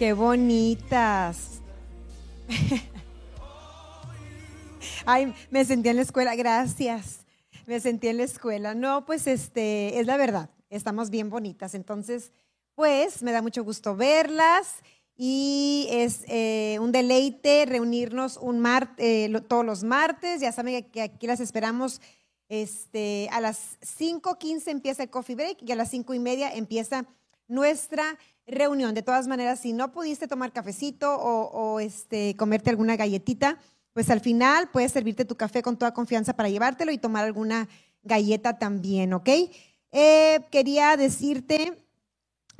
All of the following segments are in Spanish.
Qué bonitas. Ay, me sentí en la escuela, gracias. Me sentí en la escuela. No, pues este, es la verdad, estamos bien bonitas. Entonces, pues me da mucho gusto verlas y es eh, un deleite reunirnos un eh, todos los martes. Ya saben que aquí las esperamos. Este, a las 5.15 empieza el coffee break y a las 5 y media empieza nuestra reunión. De todas maneras, si no pudiste tomar cafecito o, este, comerte alguna galletita, pues al final puedes servirte tu café con toda confianza para llevártelo y tomar alguna galleta también, ¿ok? Eh, quería decirte,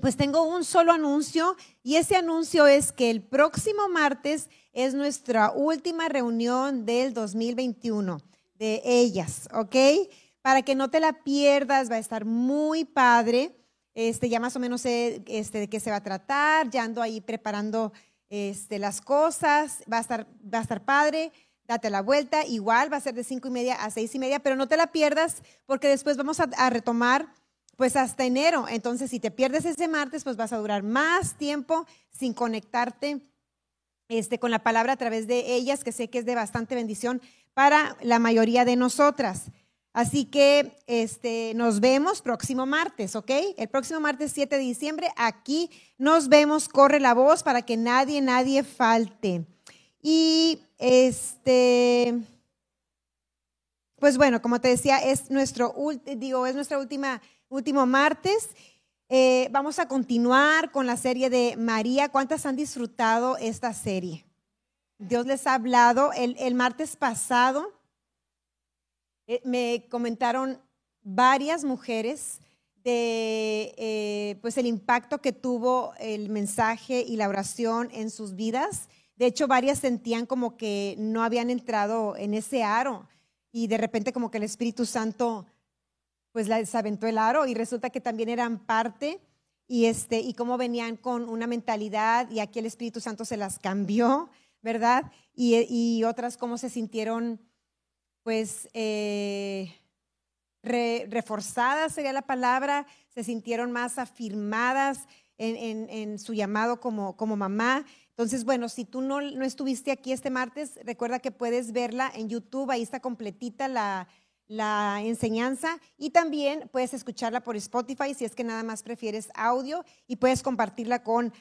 pues tengo un solo anuncio y ese anuncio es que el próximo martes es nuestra última reunión del 2021 de ellas, ¿ok? Para que no te la pierdas, va a estar muy padre. Este, ya más o menos sé este, de qué se va a tratar, ya ando ahí preparando este, las cosas, va a, estar, va a estar padre, date la vuelta, igual va a ser de cinco y media a seis y media, pero no te la pierdas porque después vamos a, retomar pues hasta enero. Entonces, si te pierdes ese martes, pues vas a durar más tiempo sin conectarte este, con la palabra a través de ellas, que sé que es de bastante bendición para la mayoría de nosotras. Así que este, nos vemos próximo martes, ¿ok? El próximo martes 7 de diciembre, aquí nos vemos, corre la voz para que nadie, nadie falte. Y este, pues bueno, como te decía, es nuestro, digo, es nuestra última, último martes. Eh, vamos a continuar con la serie de María. ¿Cuántas han disfrutado esta serie? Dios les ha hablado. El, el martes pasado eh, me comentaron varias mujeres de eh, pues el impacto que tuvo el mensaje y la oración en sus vidas. De hecho, varias sentían como que no habían entrado en ese aro y de repente como que el Espíritu Santo pues les aventó el aro y resulta que también eran parte y este y cómo venían con una mentalidad y aquí el Espíritu Santo se las cambió, ¿verdad? Y, y otras cómo se sintieron pues eh, reforzadas sería la palabra, se sintieron más afirmadas en, su llamado como, como, mamá. Entonces, bueno, si tú no, no, estuviste aquí este martes, recuerda que puedes verla en YouTube, ahí está completita la, la enseñanza y también puedes escucharla por Spotify si es que nada más prefieres audio y puedes compartirla con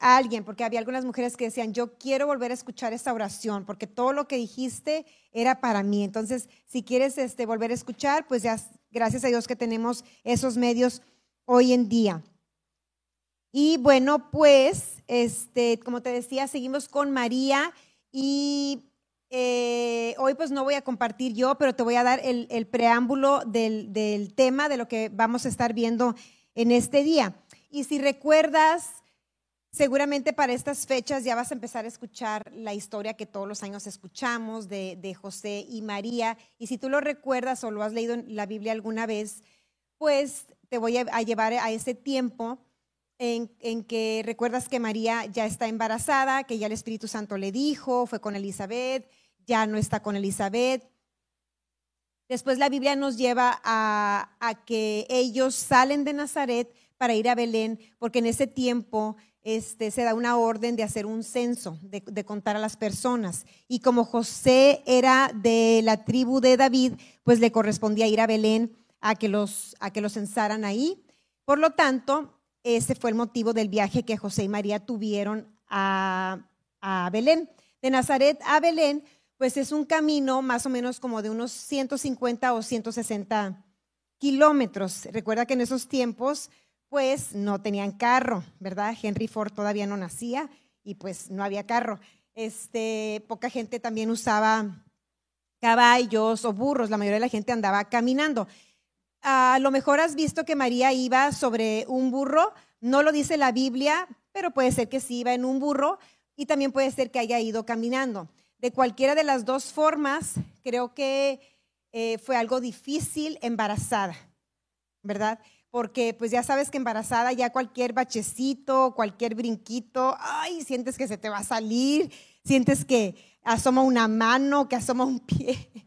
alguien, porque había algunas mujeres que decían, yo quiero volver a escuchar esta oración, porque todo lo que dijiste era para mí. Entonces, si quieres este, volver a escuchar, pues ya gracias a Dios que tenemos esos medios hoy en día. Y bueno, pues, este, como te decía, seguimos con María y eh, hoy pues no voy a compartir yo, pero te voy a dar el, el preámbulo del, del tema de lo que vamos a estar viendo en este día. Y si recuerdas, Seguramente para estas fechas ya vas a empezar a escuchar la historia que todos los años escuchamos de, José y María. Y si tú lo recuerdas o lo has leído en la Biblia alguna vez, pues te voy a, llevar a ese tiempo en, que recuerdas que María ya está embarazada, que ya el Espíritu Santo le dijo, fue con Elizabeth, ya no está con Elizabeth. Después la Biblia nos lleva a, a que ellos salen de Nazaret para ir a Belén, porque en ese tiempo este, se da una orden de hacer un censo, de, contar a las personas. Y como José era de la tribu de David, pues le correspondía ir a Belén a que los, a que los censaran ahí. Por lo tanto, ese fue el motivo del viaje que José y María tuvieron a, a Belén. De Nazaret a Belén, pues es un camino más o menos como de unos 150 o 160 kilómetros. Recuerda que en esos tiempos pues no tenían carro, ¿verdad? Henry Ford todavía no nacía y pues no había carro. Este, poca gente también usaba caballos o burros, la mayoría de la gente andaba caminando. A lo mejor has visto que María iba sobre un burro, no lo dice la Biblia, pero puede ser que sí iba en un burro y también puede ser que haya ido caminando. De cualquiera de las dos formas, creo que eh, fue algo difícil embarazada, ¿verdad? Porque pues ya sabes que embarazada ya cualquier bachecito, cualquier brinquito, ay, sientes que se te va a salir, sientes que asoma una mano, que asoma un pie.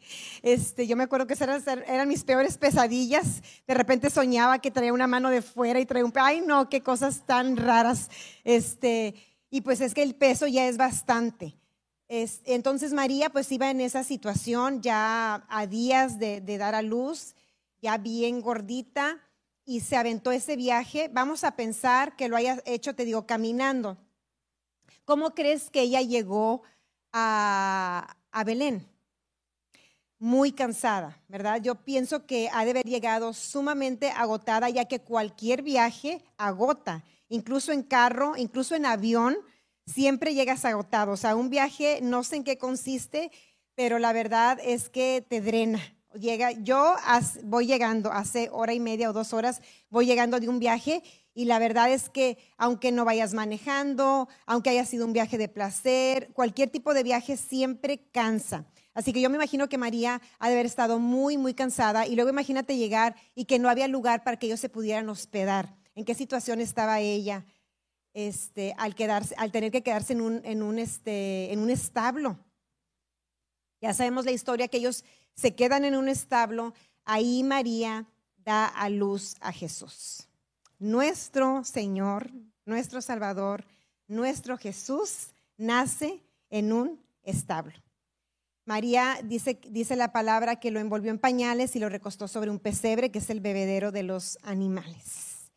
Este, yo me acuerdo que esas eran, mis peores pesadillas. De repente soñaba que traía una mano de fuera y traía un pie. Ay, no, qué cosas tan raras. Este, Y pues es que el peso ya es bastante. entonces María pues iba en esa situación ya a días de, de dar a luz, ya bien gordita, y se aventó ese viaje. Vamos a pensar que lo haya hecho, te digo, caminando. ¿Cómo crees que ella llegó a, Belén? Muy cansada, ¿verdad? Yo pienso que ha de haber llegado sumamente agotada, ya que cualquier viaje agota, incluso en carro, incluso en avión, siempre llegas agotado. O sea, un viaje, no sé en qué consiste, pero la verdad es que te drena. Llega, yo voy llegando, hace hora y media o dos horas, voy llegando de un viaje y la verdad es que aunque no vayas manejando, aunque haya sido un viaje de placer, cualquier tipo de viaje siempre cansa. Así que yo me imagino que María ha de haber estado muy, muy cansada y luego imagínate llegar y que no había lugar para que ellos se pudieran hospedar. ¿En qué situación estaba ella este, al, quedarse, al tener que quedarse en un, en, un, este, en un establo? Ya sabemos la historia que ellos se quedan en un establo. Ahí María da a luz a Jesús nuestro Señor, nuestro Salvador, nuestro Jesús nace en un establo. María dice, dice la palabra que lo envolvió en pañales y lo recostó sobre un pesebre, que es el bebedero de los animales.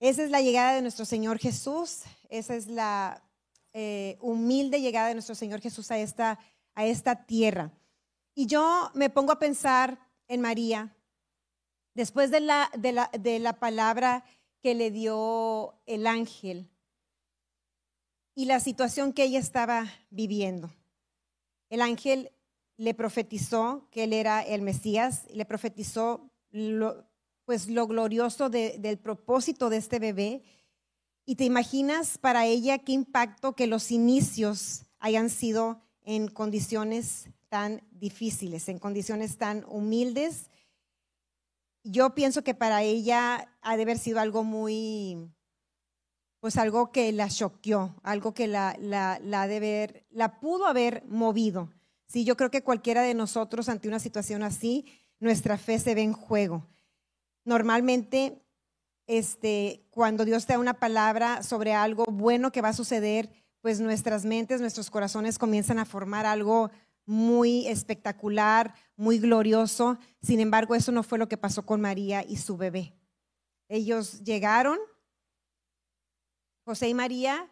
Esa es la llegada de nuestro Señor Jesús, esa es la eh, humilde llegada de nuestro Señor Jesús a esta, a esta tierra. Y yo me pongo a pensar en María Después de la, de la, palabra que le dio el ángel y la situación que ella estaba viviendo. El ángel le profetizó que él era el Mesías, le profetizó lo, pues lo glorioso del propósito de este bebé. Y te imaginas para ella qué impacto que los inicios hayan sido en condiciones tan difíciles, en condiciones tan humildes yo pienso que para ella ha de haber sido algo muy, pues algo que la choqueó, algo que la, la, la, de ver, la pudo haber movido. Sí, yo creo que cualquiera de nosotros ante una situación así, nuestra fe se ve en juego. Normalmente, este, cuando Dios te da una palabra sobre algo bueno que va a suceder, pues nuestras mentes, nuestros corazones comienzan a formar algo muy espectacular, muy glorioso. Sin embargo, eso no fue lo que pasó con María y su bebé. Ellos llegaron, José y María,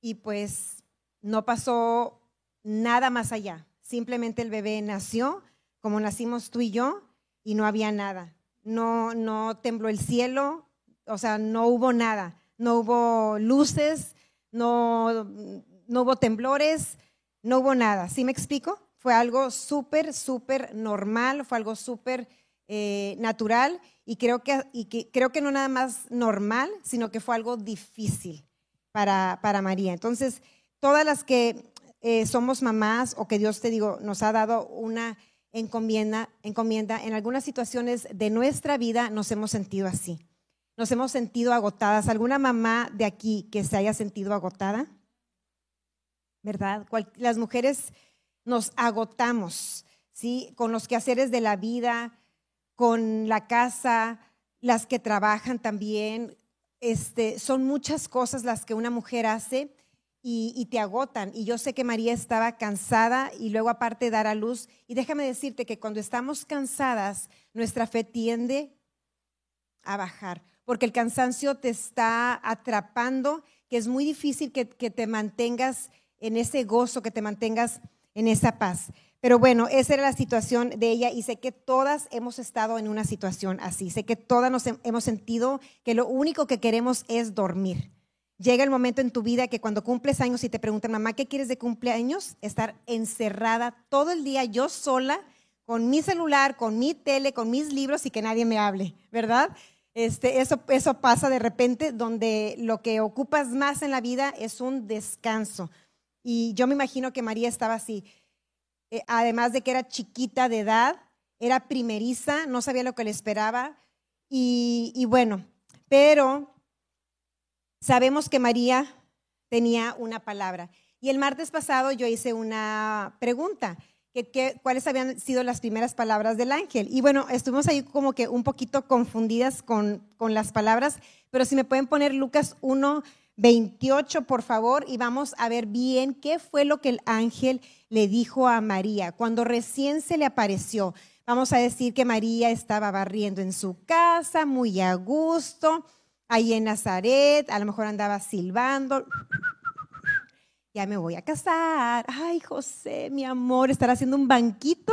y pues no pasó nada más allá. Simplemente el bebé nació como nacimos tú y yo y no había nada. No, no tembló el cielo, o sea, no hubo nada. No hubo luces, no, no hubo temblores, no hubo nada. ¿Sí me explico? Fue algo súper, súper normal, fue algo súper eh, natural y creo que, y que, creo que no nada más normal, sino que fue algo difícil para, para María. Entonces, todas las que eh, somos mamás o que Dios te digo, nos ha dado una encomienda, encomienda, en algunas situaciones de nuestra vida nos hemos sentido así. Nos hemos sentido agotadas. ¿Alguna mamá de aquí que se haya sentido agotada? ¿Verdad? Las mujeres nos agotamos, ¿sí? Con los quehaceres de la vida, con la casa, las que trabajan también. Este, son muchas cosas las que una mujer hace y, te agotan. Y yo sé que María estaba cansada y luego aparte dar a luz. Y déjame decirte que cuando estamos cansadas, nuestra fe tiende a bajar, porque el cansancio te está atrapando, que es muy difícil que, que te mantengas en ese gozo, que te mantengas en esa paz. Pero bueno, esa era la situación de ella y sé que todas hemos estado en una situación así. Sé que todas nos hemos sentido que lo único que queremos es dormir. Llega el momento en tu vida que cuando cumples años y te preguntan, mamá, ¿qué quieres de cumpleaños? Estar encerrada todo el día yo sola con mi celular, con mi tele, con mis libros y que nadie me hable, ¿verdad? Este, eso, eso pasa de repente donde lo que ocupas más en la vida es un descanso, y yo me imagino que María estaba así. Eh, además de que era chiquita de edad, era primeriza, no sabía lo que le esperaba. Y, bueno, pero sabemos que María tenía una palabra. Y el martes pasado yo hice una pregunta, que, cuáles habían sido las primeras palabras del ángel. Y bueno, estuvimos ahí como que un poquito confundidas con, con las palabras, pero si me pueden poner Lucas 1, 28, por favor, y vamos a ver bien qué fue lo que el ángel le dijo a María cuando recién se le apareció. Vamos a decir que María estaba barriendo en su casa, muy a gusto, ahí en Nazaret, a lo mejor andaba silbando. Ya me voy a casar. Ay, José, mi amor, ¿estará haciendo un banquito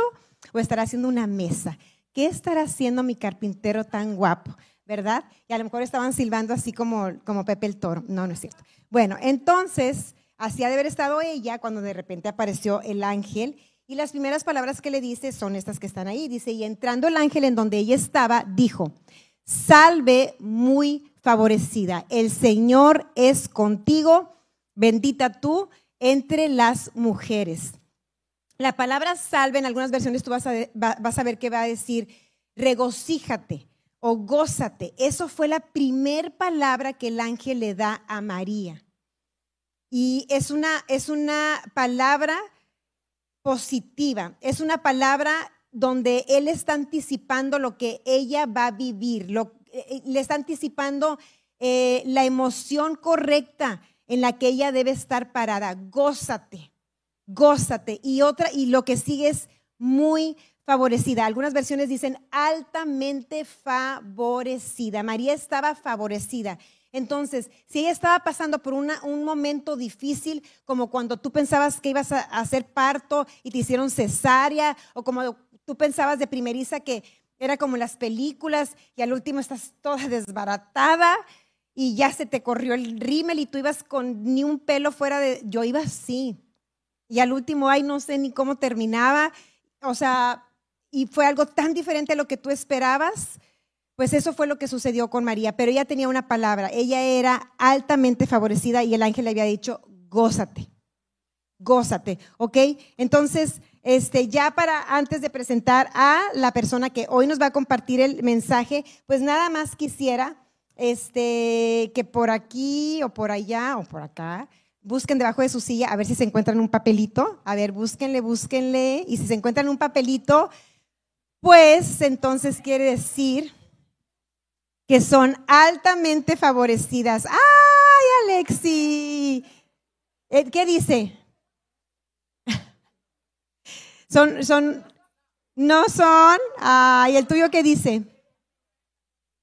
o estará haciendo una mesa? ¿Qué estará haciendo mi carpintero tan guapo? ¿Verdad? Y a lo mejor estaban silbando así como, como Pepe el Toro. No, no es cierto. Bueno, entonces, así ha de haber estado ella cuando de repente apareció el ángel. Y las primeras palabras que le dice son estas que están ahí. Dice, y entrando el ángel en donde ella estaba, dijo, salve muy favorecida, el Señor es contigo, bendita tú entre las mujeres. La palabra salve en algunas versiones tú vas a, vas a ver que va a decir regocíjate o gózate. Eso fue la primer palabra que el ángel le da a María. Y es una, es una palabra positiva, es una palabra donde él está anticipando lo que ella va a vivir, lo, eh, le está anticipando eh, la emoción correcta en la que ella debe estar parada. Gózate gózate. Y otra, y lo que sigue es muy favorecida. Algunas versiones dicen altamente favorecida. María estaba favorecida. Entonces, si ella estaba pasando por un momento difícil, como cuando tú pensabas que ibas a hacer parto y te hicieron cesárea, o como tú pensabas de primeriza que era como las películas y al último estás toda desbaratada y ya se te corrió el rímel y tú ibas con ni un pelo fuera de... Yo iba así y al último, ay, no sé ni cómo terminaba, o sea, y fue algo tan diferente a lo que tú esperabas, pues eso fue lo que sucedió con María, pero ella tenía una palabra, ella era altamente favorecida y el ángel le había dicho, gózate, gózate, ¿ok? Entonces, este, ya para antes de presentar a la persona que hoy nos va a compartir el mensaje, pues nada más quisiera este, que por aquí o por allá o por acá, busquen debajo de su silla a ver si se encuentran un papelito. A ver, búsquenle, búsquenle. Y si se encuentran un papelito, pues entonces quiere decir que son altamente favorecidas. ¡Ay, Alexi! Eh, ¿Qué dice? Son, son, no son. Ay, ¿el tuyo qué dice?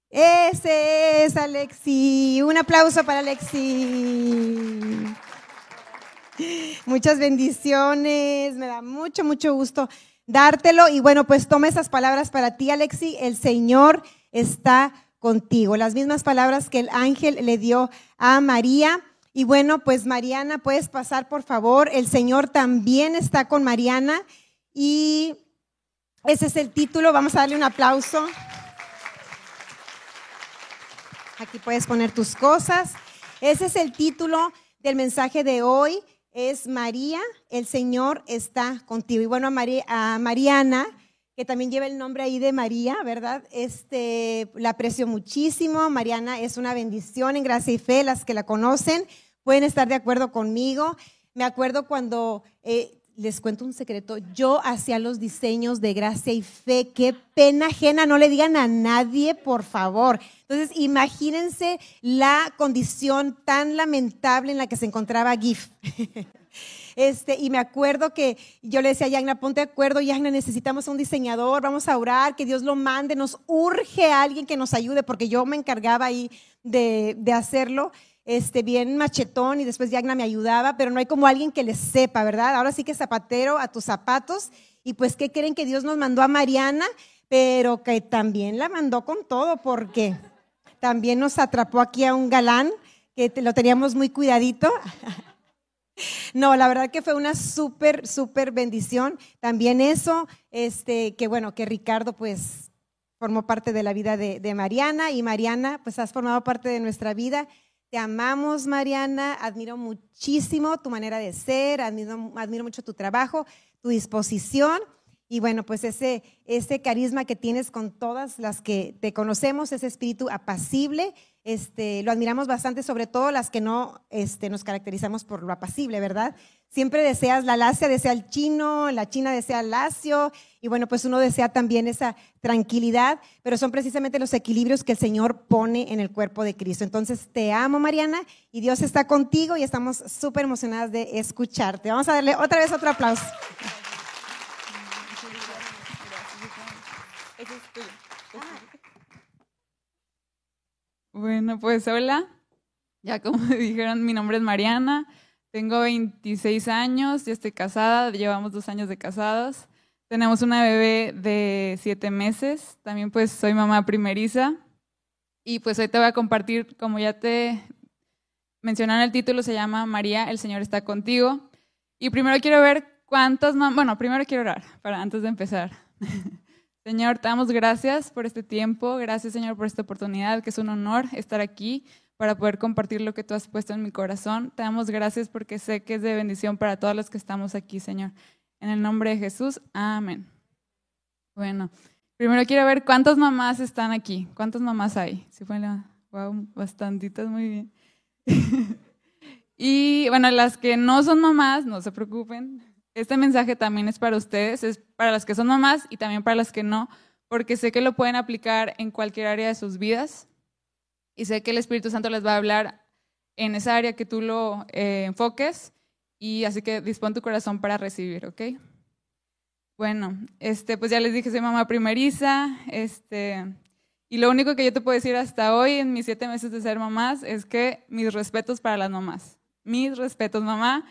Ese es Alexi. Un aplauso para Alexi. Muchas bendiciones, me da mucho, mucho gusto dártelo. Y bueno, pues toma esas palabras para ti, Alexi. El Señor está contigo. Las mismas palabras que el ángel le dio a María. Y bueno, pues Mariana, puedes pasar por favor. El Señor también está con Mariana. Y ese es el título. Vamos a darle un aplauso. Aquí puedes poner tus cosas. Ese es el título del mensaje de hoy es María, el Señor está contigo. Y bueno, a, Mariana, que también lleva el nombre ahí de María, ¿verdad? Este, la aprecio muchísimo. Mariana es una bendición en gracia y fe. Las que la conocen pueden estar de acuerdo conmigo. Me acuerdo cuando eh, les cuento un secreto, yo hacía los diseños de gracia y fe, qué pena ajena, no le digan a nadie, por favor. Entonces, imagínense la condición tan lamentable en la que se encontraba GIF. Este, y me acuerdo que yo le decía a Yagna, ponte de acuerdo, Yagna, necesitamos un diseñador, vamos a orar, que Dios lo mande, nos urge a alguien que nos ayude, porque yo me encargaba ahí de, de hacerlo este, bien machetón y después Yagna me ayudaba, pero no hay como alguien que le sepa, ¿verdad? Ahora sí que zapatero a tus zapatos. Y pues, ¿qué creen que Dios nos mandó a Mariana? Pero que también la mandó con todo, porque también nos atrapó aquí a un galán que lo teníamos muy cuidadito. No, la verdad que fue una súper, súper bendición. También eso, este, que bueno, que Ricardo pues formó parte de la vida de, de Mariana y Mariana pues has formado parte de nuestra vida. Te amamos, Mariana. Admiro muchísimo tu manera de ser, admiro, mucho tu trabajo, tu disposición. Y bueno, pues ese, ese carisma que tienes con todas las que te conocemos, ese espíritu apacible, este, lo admiramos bastante, sobre todo las que no este, nos caracterizamos por lo apacible, ¿verdad? Siempre deseas la lacia, desea el chino, la china desea el lacio, y bueno, pues uno desea también esa tranquilidad, pero son precisamente los equilibrios que el Señor pone en el cuerpo de Cristo. Entonces, te amo, Mariana, y Dios está contigo y estamos súper emocionadas de escucharte. Vamos a darle otra vez otro aplauso. Bueno, pues hola. Ya como dijeron, mi nombre es Mariana, tengo 26 años, ya estoy casada, llevamos dos años de casados. Tenemos una bebé de siete meses, también pues soy mamá primeriza. Y pues hoy te voy a compartir, como ya te mencionaron el título, se llama María, el Señor está contigo. Y primero quiero ver cuántas mamás, bueno, primero quiero orar, para antes de empezar. Señor, te damos gracias por este tiempo, gracias Señor por esta oportunidad, que es un honor estar aquí para poder compartir lo que tú has puesto en mi corazón. Te damos gracias porque sé que es de bendición para todos los que estamos aquí, Señor. En el nombre de Jesús, amén. Bueno, primero quiero ver cuántas mamás están aquí. ¿Cuántas mamás hay? Sí, bueno, wow, bastantitas, muy bien. y bueno, las que no son mamás, no se preocupen. Este mensaje también es para ustedes, es para las que son mamás y también para las que no, porque sé que lo pueden aplicar en cualquier área de sus vidas y sé que el Espíritu Santo les va a hablar en esa área que tú lo eh, enfoques y así que dispón tu corazón para recibir, ¿ok? Bueno, este, pues ya les dije, soy mamá primeriza, este, y lo único que yo te puedo decir hasta hoy, en mis siete meses de ser mamás, es que mis respetos para las mamás. Mis respetos, mamá.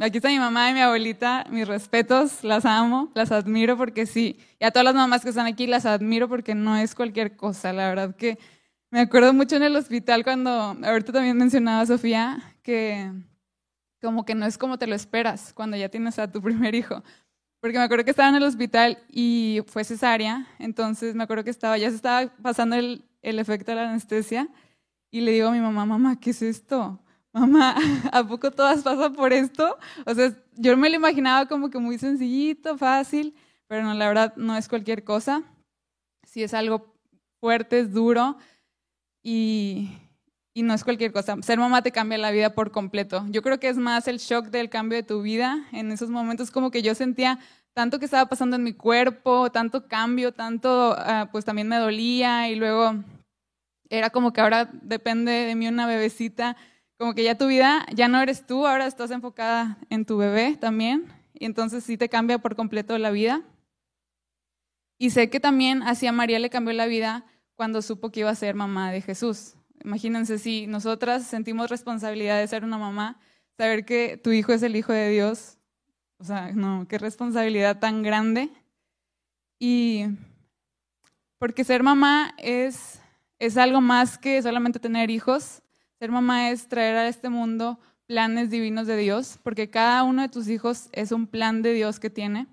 aquí está mi mamá y mi abuelita, mis respetos, las amo, las admiro porque sí. Y a todas las mamás que están aquí las admiro porque no es cualquier cosa, la verdad que me acuerdo mucho en el hospital cuando, ahorita también mencionaba Sofía, que como que no es como te lo esperas cuando ya tienes a tu primer hijo. Porque me acuerdo que estaba en el hospital y fue cesárea, entonces me acuerdo que estaba, ya se estaba pasando el, el efecto de la anestesia y le digo a mi mamá, mamá, ¿qué es esto? Mamá, ¿a poco todas pasan por esto? O sea, yo me lo imaginaba como que muy sencillito, fácil, pero no, la verdad no es cualquier cosa. Si es algo fuerte, es duro, y, no es cualquier cosa. Ser mamá te cambia la vida por completo. Yo creo que es más el shock del cambio de tu vida. En esos momentos como que yo sentía tanto que estaba pasando en mi cuerpo, tanto cambio, tanto, ah, pues también me dolía y luego era como que ahora depende de mí una bebecita, como que ya tu vida, ya no eres tú, ahora estás enfocada en tu bebé también, y entonces sí te cambia por completo la vida. Y sé que también así a María le cambió la vida cuando supo que iba a ser mamá de Jesús. Imagínense si nosotras sentimos responsabilidad de ser una mamá, saber que tu hijo es el hijo de Dios. O sea, no, qué responsabilidad tan grande. Y porque ser mamá es, es algo más que solamente tener hijos. Ser mamá es traer a este mundo planes divinos de Dios, porque cada uno de tus hijos es un plan de Dios que tiene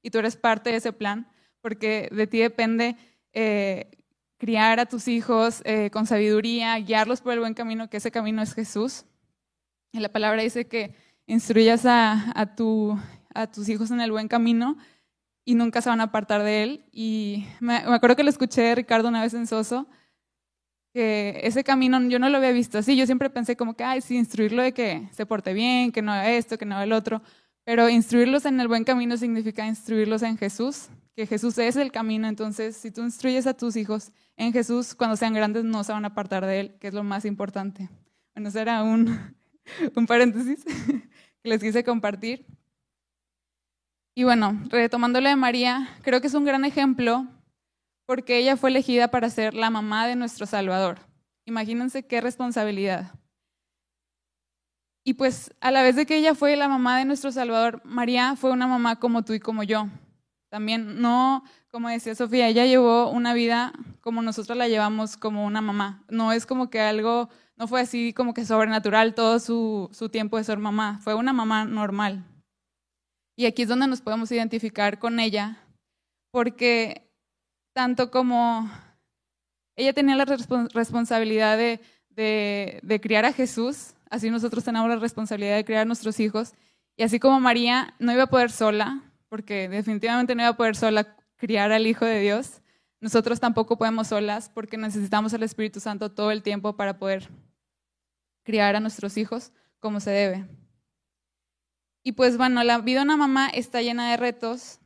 y tú eres parte de ese plan, porque de ti depende eh, criar a tus hijos eh, con sabiduría, guiarlos por el buen camino, que ese camino es Jesús. Y la palabra dice que instruyas a, tu, a tus hijos en el buen camino y nunca se van a apartar de él. Y me, acuerdo que lo escuché de Ricardo una vez en Soso, que ese camino yo no lo había visto así. Yo siempre pensé como que, ay, sí, instruirlo de que se porte bien, que no haga esto, que no haga el otro. Pero instruirlos en el buen camino significa instruirlos en Jesús, que Jesús es el camino. Entonces, si tú instruyes a tus hijos en Jesús, cuando sean grandes no se van a apartar de Él, que es lo más importante. Bueno, ese era un, un paréntesis que les quise compartir. Y bueno, retomándole de María, creo que es un gran ejemplo porque ella fue elegida para ser la mamá de nuestro Salvador. Imagínense qué responsabilidad. Y pues a la vez de que ella fue la mamá de nuestro Salvador, María fue una mamá como tú y como yo. También no, como decía Sofía, ella llevó una vida como nosotros la llevamos como una mamá. No es como que algo, no fue así como que sobrenatural todo su, su tiempo de ser mamá. Fue una mamá normal. Y aquí es donde nos podemos identificar con ella, porque tanto como ella tenía la responsabilidad de, de, de criar a Jesús, así nosotros tenemos la responsabilidad de criar a nuestros hijos. Y así como María no iba a poder sola, porque definitivamente no iba a poder sola criar al Hijo de Dios. Nosotros tampoco podemos solas porque necesitamos al Espíritu Santo todo el tiempo para poder criar a nuestros hijos como se debe. Y pues bueno, la vida de una mamá está llena de retos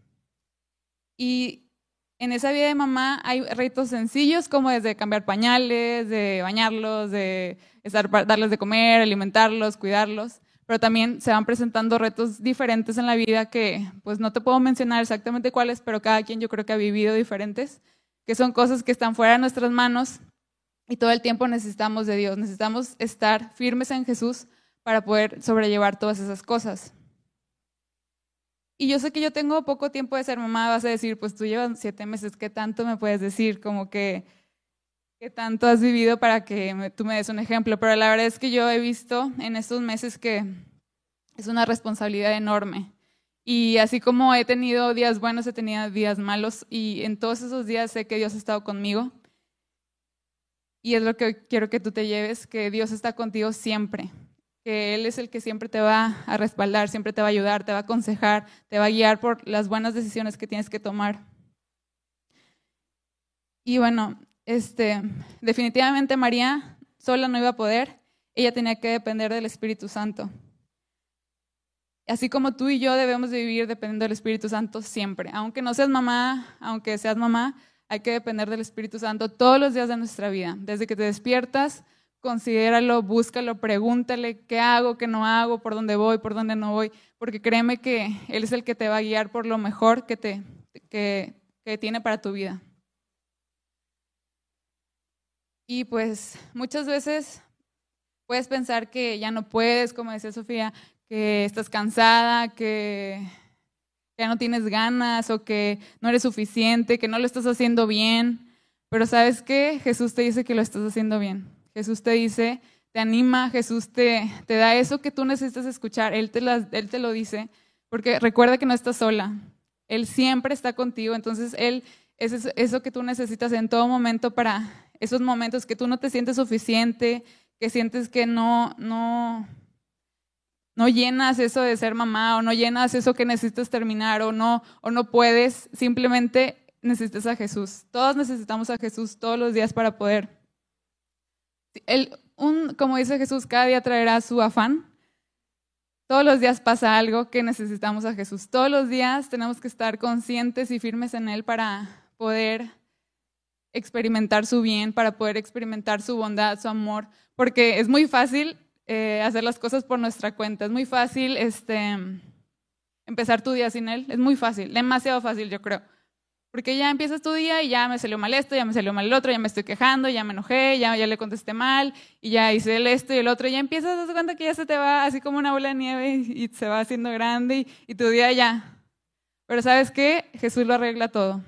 y en esa vida de mamá hay retos sencillos como desde cambiar pañales, de bañarlos, de darles de comer, alimentarlos, cuidarlos, pero también se van presentando retos diferentes en la vida que pues no te puedo mencionar exactamente cuáles, pero cada quien yo creo que ha vivido diferentes, que son cosas que están fuera de nuestras manos y todo el tiempo necesitamos de Dios, necesitamos estar firmes en Jesús para poder sobrellevar todas esas cosas. Y yo sé que yo tengo poco tiempo de ser mamá, vas a decir, pues tú llevas siete meses, ¿qué tanto me puedes decir? Como que, ¿qué tanto has vivido para que tú me des un ejemplo? Pero la verdad es que yo he visto en estos meses que es una responsabilidad enorme. Y así como he tenido días buenos, he tenido días malos y en todos esos días sé que Dios ha estado conmigo. Y es lo que quiero que tú te lleves, que Dios está contigo siempre que Él es el que siempre te va a respaldar, siempre te va a ayudar, te va a aconsejar, te va a guiar por las buenas decisiones que tienes que tomar. Y bueno, este, definitivamente María sola no iba a poder, ella tenía que depender del Espíritu Santo. Así como tú y yo debemos de vivir dependiendo del Espíritu Santo siempre. Aunque no seas mamá, aunque seas mamá, hay que depender del Espíritu Santo todos los días de nuestra vida. Desde que te despiertas considéralo, búscalo, pregúntale qué hago, qué no hago, por dónde voy, por dónde no voy, porque créeme que Él es el que te va a guiar por lo mejor que, te, que tiene para tu vida. Y pues muchas veces puedes pensar que ya no puedes, como decía Sofía, que estás cansada, que ya no tienes ganas o que no eres suficiente, que no lo estás haciendo bien. Pero sabes qué? Jesús te dice que lo estás haciendo bien. Jesús te dice, te anima, Jesús te, te da eso que tú necesitas escuchar, Él te, él te lo dice, porque recuerda que no estás sola, Él siempre está contigo, entonces Él es eso que tú necesitas en todo momento para esos momentos que tú no te sientes suficiente, que sientes que no, no, llenas eso de ser mamá o no llenas eso que necesitas terminar o no, o no puedes, simplemente necesitas a Jesús. Todos necesitamos a Jesús todos los días para poder un, como dice Jesús, cada día traerá su afán. Todos los días pasa algo que necesitamos a Jesús. Todos los días tenemos que estar conscientes y firmes en Él para poder experimentar su bien, para poder experimentar su bondad, su amor, porque es muy fácil eh, hacer las cosas por nuestra cuenta, es muy fácil este, empezar tu día sin Él, es muy fácil, demasiado fácil yo creo. Porque ya empiezas tu día y ya me salió mal esto, ya me salió mal el otro, ya me estoy quejando, ya me enojé, ya, ya le contesté mal, y ya hice el esto y el otro, y ya empiezas a dar cuenta que ya se te va así como una bola de nieve y, se va haciendo grande y, y, tu día ya. Pero ¿sabes qué? Jesús lo arregla todo.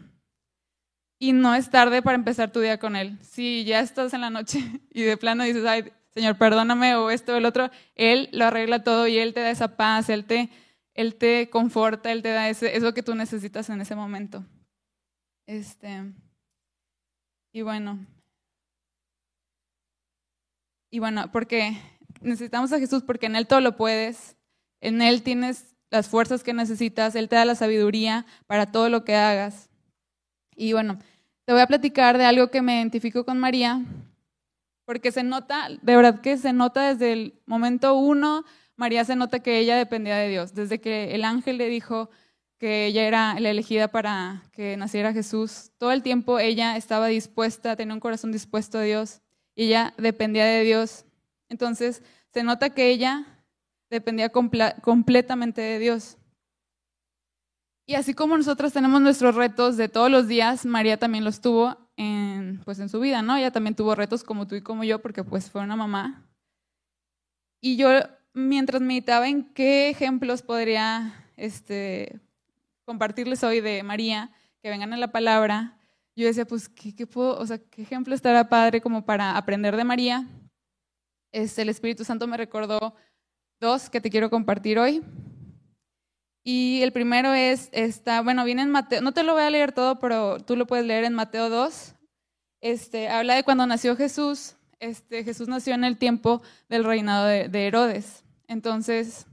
Y no es tarde para empezar tu día con Él. Si ya estás en la noche y de plano dices, ay, Señor, perdóname o esto o el otro, Él lo arregla todo y Él te da esa paz, Él te, él te conforta, Él te da ese, eso que tú necesitas en ese momento. Este, y bueno, y bueno, porque necesitamos a Jesús porque en Él todo lo puedes, en Él tienes las fuerzas que necesitas, Él te da la sabiduría para todo lo que hagas. Y bueno, te voy a platicar de algo que me identifico con María, porque se nota, de verdad que se nota desde el momento uno, María se nota que ella dependía de Dios, desde que el ángel le dijo, que ella era la elegida para que naciera Jesús. Todo el tiempo ella estaba dispuesta, tenía un corazón dispuesto a Dios y ella dependía de Dios. Entonces se nota que ella dependía completamente de Dios. Y así como nosotros tenemos nuestros retos de todos los días, María también los tuvo en, pues en su vida, ¿no? Ella también tuvo retos como tú y como yo, porque pues fue una mamá. Y yo, mientras meditaba en qué ejemplos podría este, compartirles hoy de María, que vengan a la palabra, yo decía, pues, ¿qué, puedo, o sea, qué ejemplo estará padre como para aprender de María? Este, el Espíritu Santo me recordó dos que te quiero compartir hoy. Y el primero es, está, bueno, viene en Mateo, no te lo voy a leer todo, pero tú lo puedes leer en Mateo 2. Este, habla de cuando nació Jesús. Este, Jesús nació en el tiempo del reinado de, de Herodes. Entonces,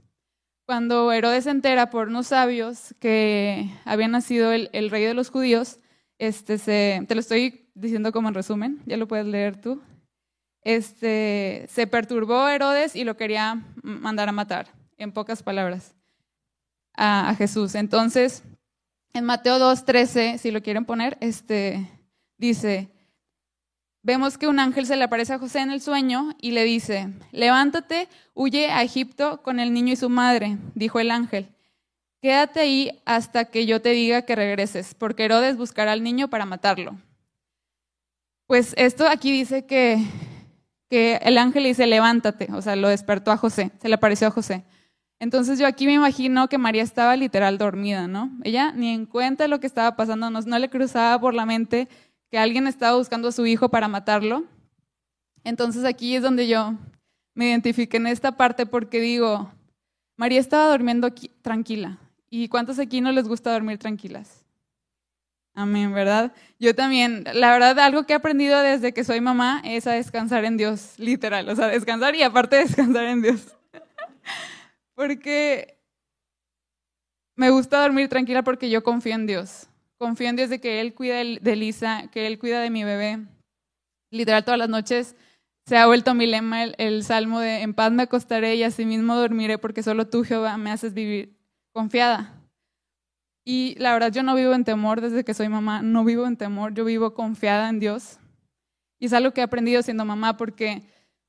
cuando Herodes se entera por unos sabios que había nacido el, rey de los judíos, este, se, te lo estoy diciendo como en resumen, ya lo puedes leer tú. Este, se perturbó Herodes y lo quería mandar a matar, en pocas palabras. A, Jesús. Entonces, en Mateo 2.13, si lo quieren poner, este, dice, vemos que un ángel se le aparece a José en el sueño y le dice, levántate, huye a Egipto con el niño y su madre, dijo el ángel. Quédate ahí hasta que yo te diga que regreses, porque Herodes buscará al niño para matarlo. Pues esto aquí dice que, que el ángel le dice, levántate, o sea, lo despertó a José, se le apareció a José. Entonces yo aquí me imagino que María estaba literal dormida, ¿no? Ella ni en cuenta lo que estaba pasando, no, no le cruzaba por la mente que alguien estaba buscando a su hijo para matarlo. Entonces aquí es donde yo me identifique en esta parte porque digo, María estaba durmiendo tranquila, ¿Y cuántos aquí no les gusta dormir tranquilas? Amén, ¿verdad? Yo también, la verdad, algo que he aprendido desde que soy mamá es a descansar en Dios, literal, o sea, descansar y aparte descansar en Dios. Porque me gusta dormir tranquila porque yo confío en Dios. Confío en Dios de que Él cuida de Lisa, que Él cuida de mi bebé. Literal, todas las noches se ha vuelto mi lema el, salmo de en paz me acostaré y asimismo dormiré porque solo tú, Jehová, me haces vivir confiada. Y la verdad yo no vivo en temor desde que soy mamá, no vivo en temor, yo vivo confiada en Dios. Y es algo que he aprendido siendo mamá porque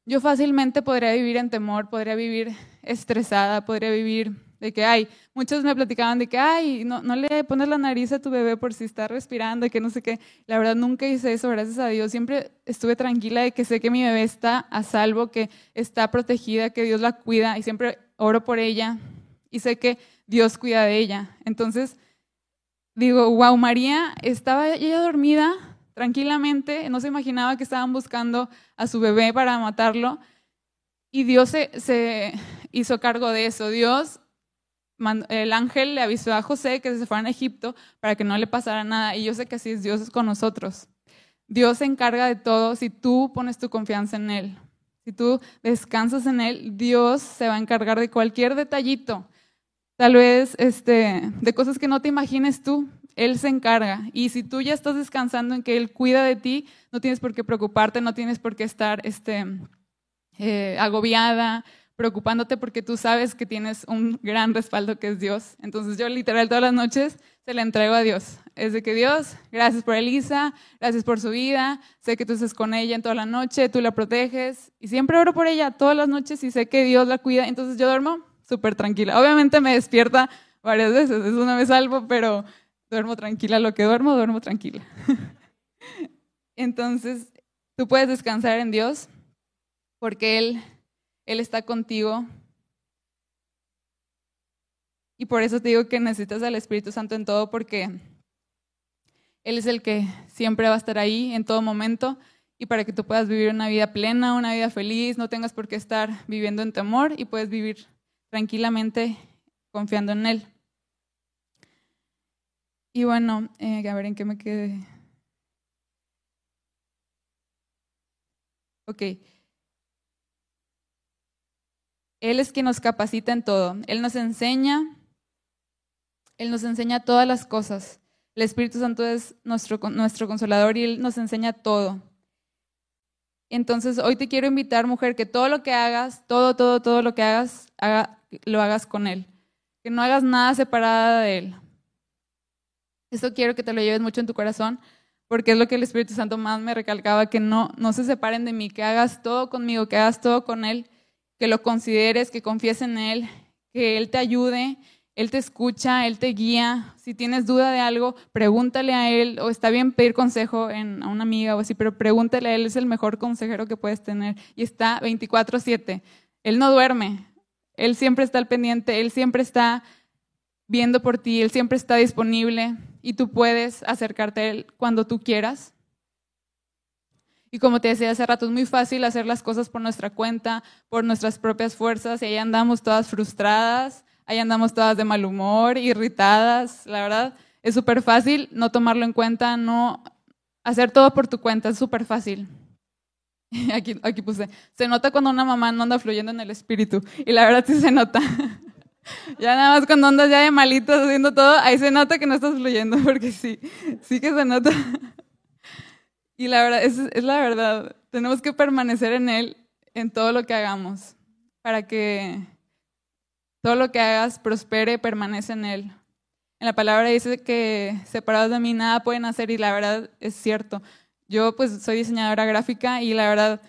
yo fácilmente podría vivir en temor, podría vivir estresada, podría vivir de que, ay, muchos me platicaban de que, ay, no, no le pones la nariz a tu bebé por si está respirando, que no sé qué. La verdad nunca hice eso, gracias a Dios. Siempre estuve tranquila de que sé que mi bebé está a salvo, que está protegida, que Dios la cuida y siempre oro por ella. Y sé que Dios cuida de ella. Entonces, digo, wow, María estaba ella dormida tranquilamente, no se imaginaba que estaban buscando a su bebé para matarlo. Y Dios se, hizo cargo de eso. Dios, el ángel le avisó a José que se fuera a Egipto para que no le pasara nada. Y yo sé que así es Dios con nosotros. Dios se encarga de todo si tú pones tu confianza en Él. Si tú descansas en Él, Dios se va a encargar de cualquier detallito tal vez este, de cosas que no te imagines tú. Él se encarga. Y si tú ya estás descansando en que Él cuida de ti, no tienes por qué preocuparte, no tienes por qué estar este, eh, agobiada, preocupándote porque tú sabes que tienes un gran respaldo que es Dios. Entonces yo literal todas las noches se la entrego a Dios. Es de que Dios, gracias por Elisa, gracias por su vida, sé que tú estás con ella en toda la noche, tú la proteges y siempre oro por ella todas las noches y sé que Dios la cuida. Entonces yo duermo súper tranquila. Obviamente me despierta varias veces, es una vez salvo, pero duermo tranquila. Lo que duermo, duermo tranquila. Entonces, tú puedes descansar en Dios porque Él, Él está contigo. Y por eso te digo que necesitas al Espíritu Santo en todo porque Él es el que siempre va a estar ahí en todo momento y para que tú puedas vivir una vida plena, una vida feliz, no tengas por qué estar viviendo en temor y puedes vivir tranquilamente confiando en Él. Y bueno, eh, a ver en qué me quede. Ok. Él es quien nos capacita en todo. Él nos enseña, Él nos enseña todas las cosas. El Espíritu Santo es nuestro, nuestro consolador y Él nos enseña todo. Entonces, hoy te quiero invitar, mujer, que todo lo que hagas, todo, todo, todo lo que hagas, haga, lo hagas con Él. Que no hagas nada separada de Él. Esto quiero que te lo lleves mucho en tu corazón, porque es lo que el Espíritu Santo más me recalcaba, que no, no se separen de mí, que hagas todo conmigo, que hagas todo con Él, que lo consideres, que confíes en Él, que Él te ayude, Él te escucha, Él te guía. Si tienes duda de algo, pregúntale a Él, o está bien pedir consejo en, a una amiga o así, pero pregúntale a Él, es el mejor consejero que puedes tener. Y está 24/7. Él no duerme, él siempre está al pendiente, Él siempre está viendo por ti, Él siempre está disponible y tú puedes acercarte a Él cuando tú quieras. Y como te decía hace rato, es muy fácil hacer las cosas por nuestra cuenta, por nuestras propias fuerzas, y ahí andamos todas frustradas, ahí andamos todas de mal humor, irritadas, la verdad. Es súper fácil no tomarlo en cuenta, no hacer todo por tu cuenta, es súper fácil. Aquí, aquí puse, se nota cuando una mamá no anda fluyendo en el espíritu. Y la verdad sí se nota. Ya nada más cuando andas ya de malitos haciendo todo, ahí se nota que no estás fluyendo, porque sí, sí que se nota. Y la verdad, es, es la verdad, tenemos que permanecer en Él en todo lo que hagamos, para que todo lo que hagas prospere, permanece en Él. En la palabra dice que separados de mí nada pueden hacer y la verdad es cierto. Yo pues soy diseñadora gráfica y la verdad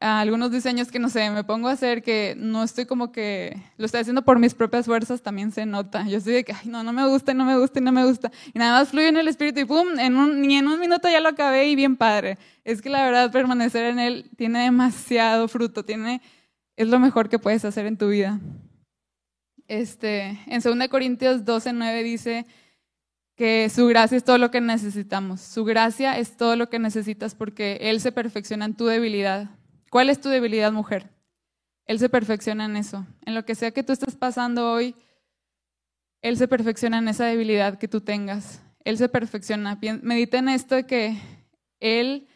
algunos diseños que no sé, me pongo a hacer que no estoy como que lo estoy haciendo por mis propias fuerzas, también se nota. Yo estoy de que, ay, no, no me gusta, no me gusta, no me gusta. Y nada más fluye en el espíritu y pum, en un, ni en un minuto ya lo acabé y bien padre. Es que la verdad permanecer en él tiene demasiado fruto, tiene, es lo mejor que puedes hacer en tu vida. Este, en 2 Corintios 12, 9 dice que su gracia es todo lo que necesitamos. Su gracia es todo lo que necesitas porque Él se perfecciona en tu debilidad. ¿Cuál es tu debilidad, mujer? Él se perfecciona en eso. En lo que sea que tú estés pasando hoy, Él se perfecciona en esa debilidad que tú tengas. Él se perfecciona. Medita en esto de que Él,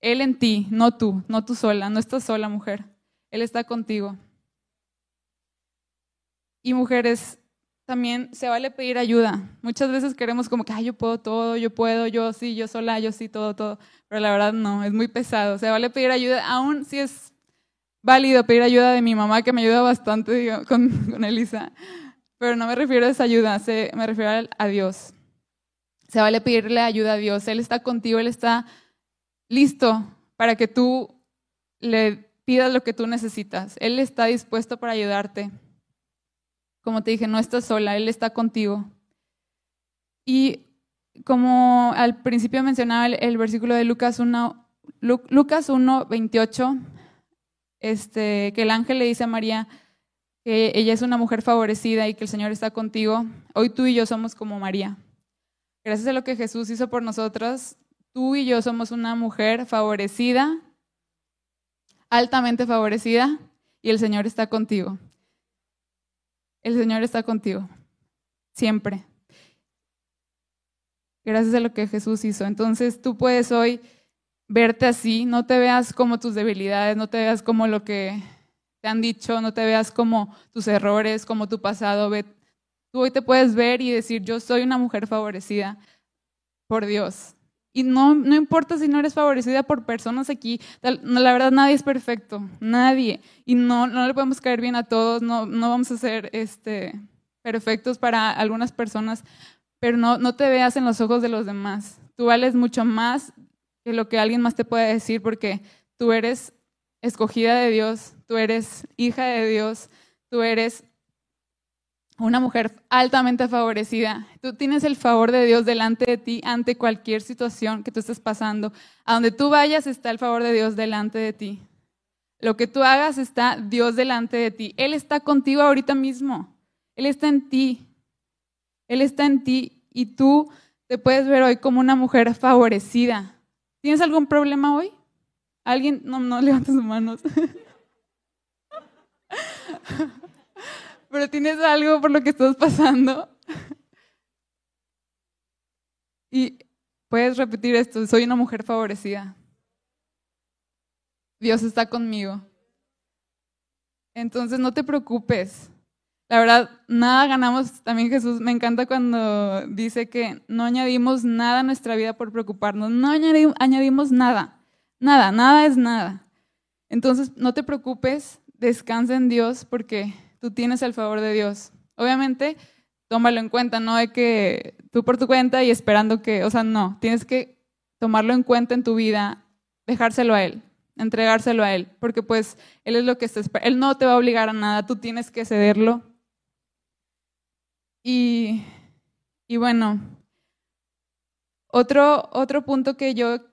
Él en ti, no tú, no tú sola, no estás sola, mujer. Él está contigo. Y mujeres, también se vale pedir ayuda. Muchas veces queremos como que, ay, yo puedo todo, yo puedo, yo sí, yo sola, yo sí, todo, todo. Pero la verdad no, es muy pesado. Se vale pedir ayuda, aún si es válido pedir ayuda de mi mamá, que me ayuda bastante con, con, Elisa. Pero no me refiero a esa ayuda, se, me refiero a Dios. Se vale pedirle ayuda a Dios. Él está contigo, Él está listo para que tú le pidas lo que tú necesitas. Él está dispuesto para ayudarte. Como te dije, no estás sola, Él está contigo. Y como al principio mencionaba el, versículo de Lucas 1, Lucas 1, 28, este, que el ángel le dice a María que ella es una mujer favorecida y que el Señor está contigo. Hoy tú y yo somos como María. Gracias a lo que Jesús hizo por nosotros, tú y yo somos una mujer favorecida, altamente favorecida, y el Señor está contigo. El Señor está contigo, siempre. Gracias a lo que Jesús hizo. Entonces tú puedes hoy verte así, no te veas como tus debilidades, no te veas como lo que te han dicho, no te veas como tus errores, como tu pasado. Tú hoy te puedes ver y decir, yo soy una mujer favorecida por Dios. Y no, no importa si no eres favorecida por personas aquí, la verdad nadie es perfecto, nadie. Y no, no le podemos caer bien a todos, no, no vamos a ser este, perfectos para algunas personas, pero no, no te veas en los ojos de los demás. Tú vales mucho más que lo que alguien más te puede decir porque tú eres escogida de Dios, tú eres hija de Dios, tú eres una mujer altamente favorecida. Tú tienes el favor de Dios delante de ti ante cualquier situación que tú estés pasando. A donde tú vayas está el favor de Dios delante de ti. Lo que tú hagas está Dios delante de ti. Él está contigo ahorita mismo. Él está en ti. Él está en ti y tú te puedes ver hoy como una mujer favorecida. ¿Tienes algún problema hoy? ¿Alguien? No, no levanta sus manos. pero tienes algo por lo que estás pasando. Y puedes repetir esto, soy una mujer favorecida. Dios está conmigo. Entonces no te preocupes. La verdad, nada ganamos. También Jesús me encanta cuando dice que no añadimos nada a nuestra vida por preocuparnos. No añadimos nada. Nada, nada es nada. Entonces no te preocupes, descansa en Dios porque tú tienes el favor de Dios. Obviamente, tómalo en cuenta, no de que tú por tu cuenta y esperando que, o sea, no, tienes que tomarlo en cuenta en tu vida, dejárselo a Él, entregárselo a Él, porque pues Él es lo que está Él no te va a obligar a nada, tú tienes que cederlo. Y, y bueno, otro, otro punto que yo,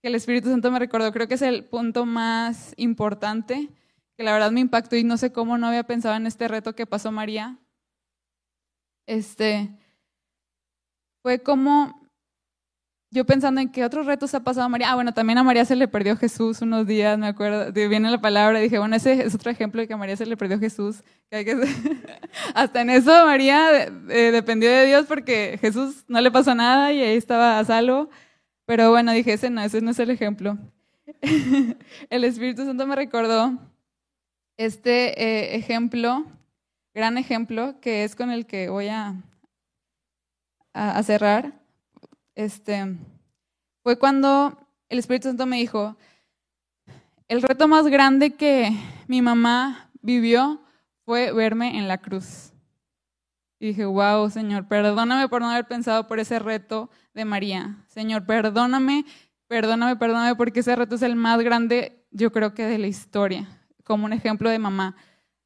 que el Espíritu Santo me recordó, creo que es el punto más importante, que la verdad me impactó y no sé cómo no había pensado en este reto que pasó María. Este, fue como yo pensando en qué otros retos ha pasado María. Ah, bueno, también a María se le perdió Jesús unos días, me acuerdo, viene la palabra, dije, bueno, ese es otro ejemplo de que a María se le perdió Jesús. Hasta en eso María dependió de Dios porque Jesús no le pasó nada y ahí estaba a salvo. Pero bueno, dije, ese no, ese no es el ejemplo. el Espíritu Santo me recordó este eh, ejemplo, gran ejemplo, que es con el que voy a, a, cerrar, este, fue cuando el Espíritu Santo me dijo, el reto más grande que mi mamá vivió fue verme en la cruz. Y dije, wow, Señor, perdóname por no haber pensado por ese reto de María. Señor, perdóname, perdóname, perdóname, porque ese reto es el más grande, yo creo que de la historia, como un ejemplo de mamá.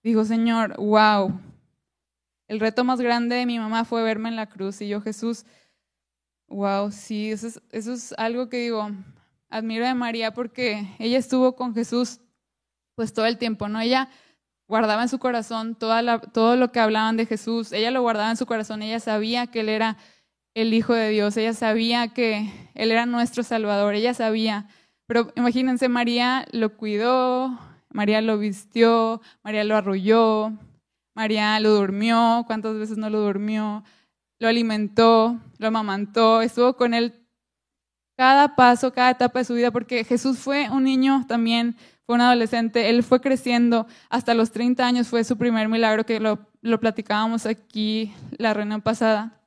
Digo, Señor, wow. El reto más grande de mi mamá fue verme en la cruz. Y yo, Jesús, wow, sí, eso es, algo que digo, admiro de María porque ella estuvo con Jesús pues todo el tiempo, ¿no? Ella guardaba en su corazón toda todo lo que hablaban de Jesús, ella lo guardaba en su corazón, ella sabía que Él era el Hijo de Dios, ella sabía que Él era nuestro Salvador, ella sabía, pero imagínense, María lo cuidó, María lo vistió, María lo arrulló, María lo durmió, cuántas veces no lo durmió, lo alimentó, lo amamantó, estuvo con Él cada paso, cada etapa de su vida, porque Jesús fue un niño también fue un adolescente, él fue creciendo, hasta los 30 años fue su primer milagro, que lo, lo platicábamos aquí la reunión pasada.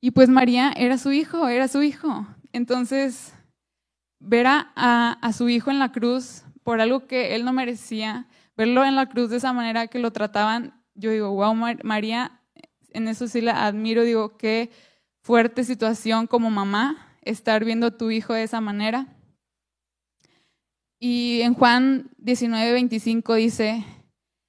Y pues María era su hijo, era su hijo. Entonces, ver a, a, su hijo en la cruz por algo que él no merecía, verlo en la cruz de esa manera que lo trataban, yo digo, wow, María, en eso sí la admiro, digo, qué fuerte situación como mamá estar viendo a tu hijo de esa manera. Y en Juan 19, 25 dice,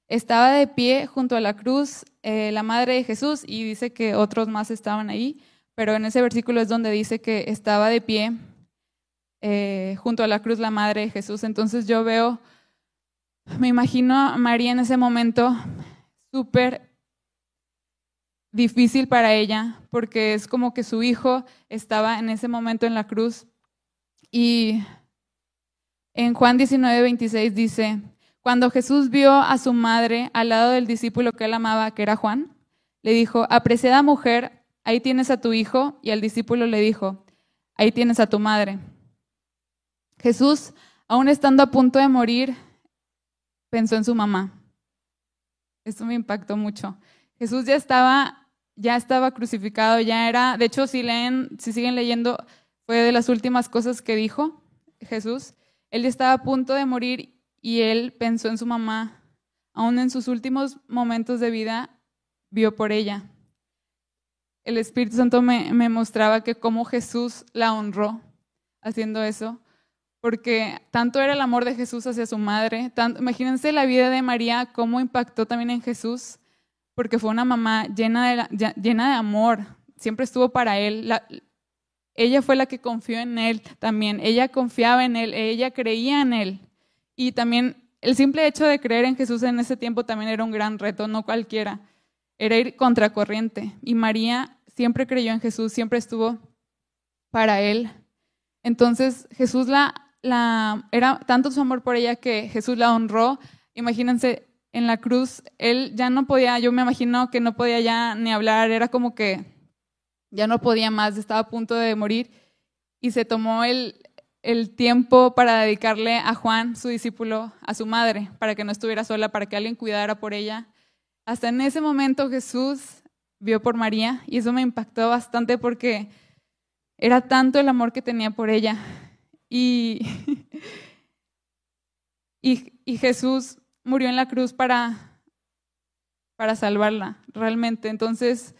estaba de pie junto a la cruz eh, la madre de Jesús y dice que otros más estaban ahí, pero en ese versículo es donde dice que estaba de pie eh, junto a la cruz la madre de Jesús. Entonces yo veo, me imagino a María en ese momento súper difícil para ella, porque es como que su hijo estaba en ese momento en la cruz y en Juan 19, 26 dice, cuando Jesús vio a su madre al lado del discípulo que él amaba, que era Juan, le dijo, apreciada mujer, ahí tienes a tu hijo, y al discípulo le dijo, ahí tienes a tu madre. Jesús, aún estando a punto de morir, pensó en su mamá. Esto me impactó mucho. Jesús ya estaba, ya estaba crucificado, ya era, de hecho, si leen, si siguen leyendo, fue de las últimas cosas que dijo Jesús. Él estaba a punto de morir y él pensó en su mamá. Aún en sus últimos momentos de vida, vio por ella. El Espíritu Santo me, mostraba que cómo Jesús la honró haciendo eso, porque tanto era el amor de Jesús hacia su madre. imagínense la vida de María, cómo impactó también en Jesús, porque fue una mamá llena de, llena de amor, siempre estuvo para él. La, ella fue la que confió en Él también. Ella confiaba en Él, ella creía en Él. Y también el simple hecho de creer en Jesús en ese tiempo también era un gran reto, no cualquiera. Era ir contracorriente. Y María siempre creyó en Jesús, siempre estuvo para Él. Entonces Jesús la, era tanto su amor por ella que Jesús la honró. Imagínense, en la cruz, Él ya no podía, yo me imagino que no podía ya ni hablar, era como que ya no podía más, estaba a punto de morir y se tomó el, el tiempo para dedicarle a Juan, su discípulo, a su madre, para que no estuviera sola, para que alguien cuidara por ella. Hasta en ese momento Jesús vio por María y eso me impactó bastante porque era tanto el amor que tenía por ella. Y, y, y Jesús murió en la cruz para, para salvarla, realmente. Entonces,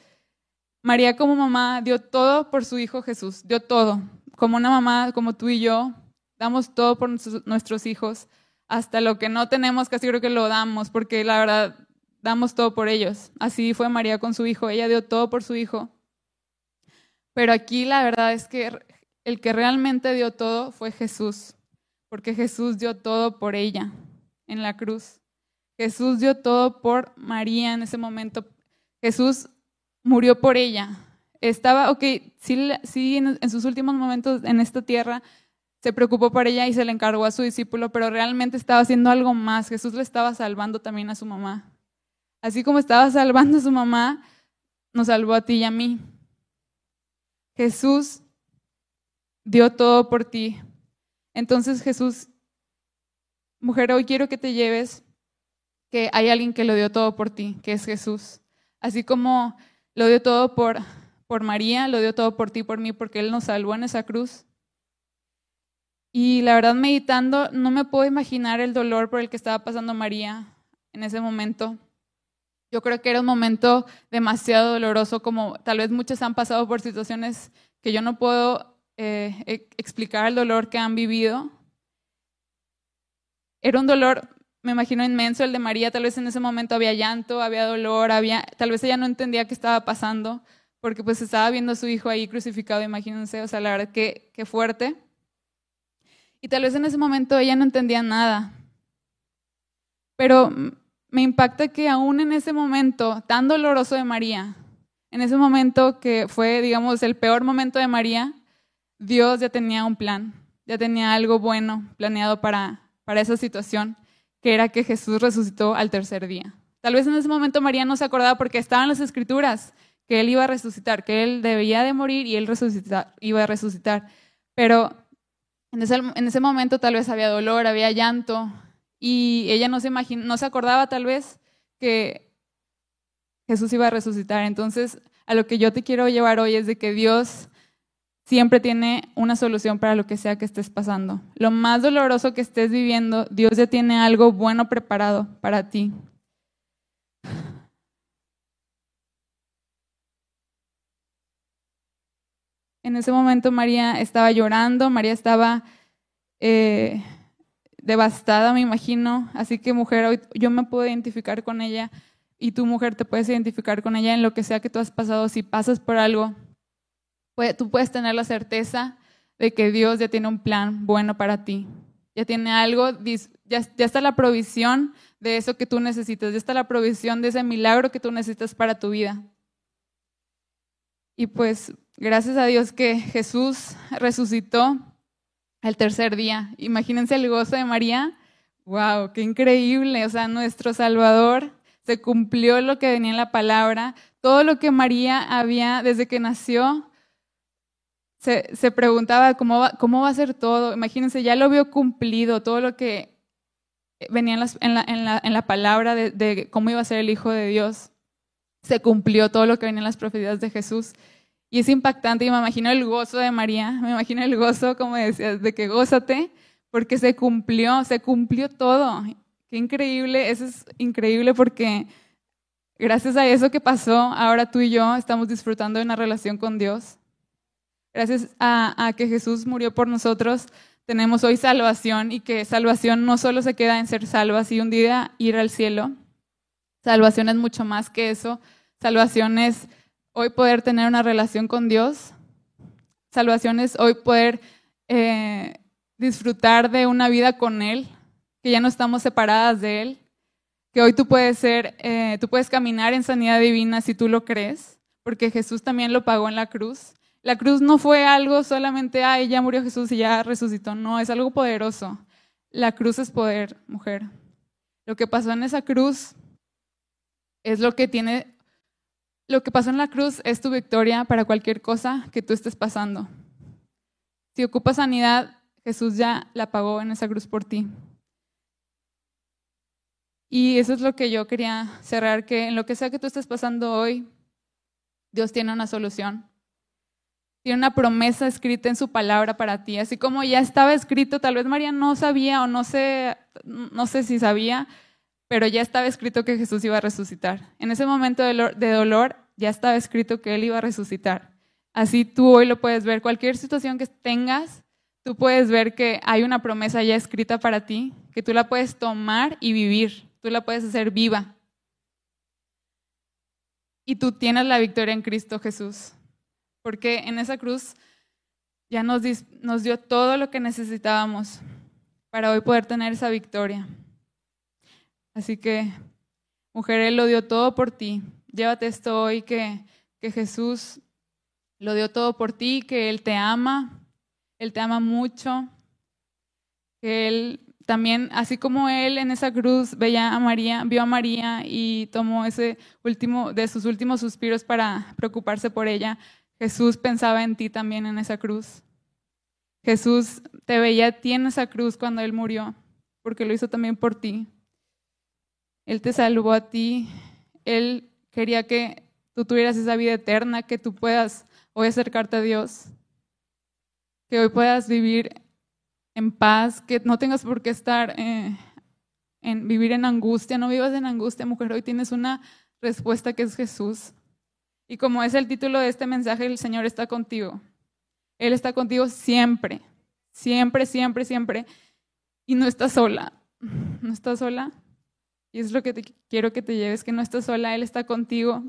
María como mamá dio todo por su hijo Jesús, dio todo. Como una mamá como tú y yo, damos todo por nuestros hijos, hasta lo que no tenemos, casi creo que lo damos, porque la verdad damos todo por ellos. Así fue María con su hijo, ella dio todo por su hijo. Pero aquí la verdad es que el que realmente dio todo fue Jesús, porque Jesús dio todo por ella en la cruz. Jesús dio todo por María en ese momento. Jesús murió por ella. Estaba, ok, sí, sí en, sus últimos momentos en esta tierra se preocupó por ella y se le encargó a su discípulo, pero realmente estaba haciendo algo más. Jesús le estaba salvando también a su mamá. Así como estaba salvando a su mamá, nos salvó a ti y a mí. Jesús dio todo por ti. Entonces Jesús, mujer, hoy quiero que te lleves que hay alguien que lo dio todo por ti, que es Jesús. Así como lo dio todo por, por María, lo dio todo por ti, por mí, porque Él nos salvó en esa cruz. Y la verdad, meditando, no me puedo imaginar el dolor por el que estaba pasando María en ese momento. Yo creo que era un momento demasiado doloroso, como tal vez muchos han pasado por situaciones que yo no puedo eh, e-, explicar el dolor que han vivido. Era un dolor, me imagino, inmenso el de María. Tal vez en ese momento había llanto, había dolor, había, tal vez ella no entendía qué estaba pasando, porque pues estaba viendo a su hijo ahí crucificado, imagínense, o sea, la verdad que, que fuerte. Y tal vez en ese momento ella no entendía nada. Pero me impacta que aún en ese momento tan doloroso de María, en ese momento que fue, digamos, el peor momento de María, Dios ya tenía un plan, ya tenía algo bueno planeado para, para esa situación, que era que Jesús resucitó al tercer día. Tal vez en ese momento María no se acordaba porque estaban las escrituras que él iba a resucitar, que él debía de morir y él iba a resucitar. Pero en ese, en ese momento tal vez había dolor, había llanto, y ella no se, imaginó, no se acordaba tal vez que Jesús iba a resucitar. Entonces, a lo que yo te quiero llevar hoy es de que Dios siempre tiene una solución para lo que sea que estés pasando. Lo más doloroso que estés viviendo, Dios ya tiene algo bueno preparado para ti. En ese momento María estaba llorando, María estaba eh, devastada, me imagino. Así que mujer, hoy yo me puedo identificar con ella y tu mujer te puedes identificar con ella en lo que sea que tú has pasado. Si pasas por algo, tú puedes tener la certeza de que Dios ya tiene un plan bueno para ti. Ya tiene algo, ya, ya está la provisión de eso que tú necesitas, ya está la provisión de ese milagro que tú necesitas para tu vida. Y pues gracias a Dios que Jesús resucitó al tercer día. Imagínense el gozo de María. ¡Wow! ¡Qué increíble! O sea, nuestro Salvador se cumplió lo que venía en la palabra. Todo lo que María había desde que nació, se, se preguntaba cómo va, cómo va a ser todo. Imagínense, ya lo vio cumplido, todo lo que venía en, en, la, en, la, en la, palabra de, de cómo iba a ser el Hijo de Dios. Se cumplió todo lo que venía en las profecías de Jesús. Y es impactante y me imagino el gozo de María, me imagino el gozo, como decías, de que gózate, porque se cumplió, se cumplió todo. Qué increíble, eso es increíble porque gracias a eso que pasó, ahora tú y yo estamos disfrutando de una relación con Dios. Gracias a, que Jesús murió por nosotros, tenemos hoy salvación y que salvación no solo se queda en ser salvas y un día ir al cielo. Salvación es mucho más que eso. Salvación es hoy poder tener una relación con Dios. Salvación es hoy poder eh, disfrutar de una vida con Él, que ya no estamos separadas de Él, que hoy tú puedes ser, eh, tú puedes caminar en sanidad divina si tú lo crees, porque Jesús también lo pagó en la cruz. La cruz no fue algo solamente, ay, ya murió Jesús y ya resucitó, no, es algo poderoso. La cruz es poder, mujer. Lo que pasó en esa cruz es lo que tiene lo que pasó en la cruz es tu victoria para cualquier cosa que tú estés pasando. Si ocupas sanidad, Jesús ya la pagó en esa cruz por ti. Y eso es lo que yo quería cerrar, que en lo que sea que tú estés pasando hoy, Dios tiene una solución. Tiene una promesa escrita en su palabra para ti. Así como ya estaba escrito, tal vez María no sabía o no sé, no sé si sabía, pero ya estaba escrito que Jesús iba a resucitar. En ese momento de dolor ya estaba escrito que Él iba a resucitar. Así tú hoy lo puedes ver. Cualquier situación que tengas, tú puedes ver que hay una promesa ya escrita para ti, que tú la puedes tomar y vivir, tú la puedes hacer viva. Y tú tienes la victoria en Cristo Jesús, porque en esa cruz ya nos, dio todo lo que necesitábamos para hoy poder tener esa victoria. Así que, mujer, Él lo dio todo por ti. Llévate esto hoy que, que Jesús lo dio todo por ti, que Él te ama, Él te ama mucho, que Él también, así como Él en esa cruz veía a María, vio a María y tomó ese último, de sus últimos suspiros para preocuparse por ella, Jesús pensaba en ti también en esa cruz. Jesús te veía a ti en esa cruz cuando Él murió, porque lo hizo también por ti. Él te salvó a ti, Él quería que tú tuvieras esa vida eterna, que tú puedas hoy acercarte a Dios, que hoy puedas vivir en paz, que no tengas por qué estar eh, en vivir en angustia. No vivas en angustia, mujer. Hoy tienes una respuesta que es Jesús. Y como es el título de este mensaje, el Señor está contigo. Él está contigo siempre, siempre, siempre, siempre. Y no estás sola. No estás sola. Y es lo que te, quiero que te lleves, que no estás sola. Él está contigo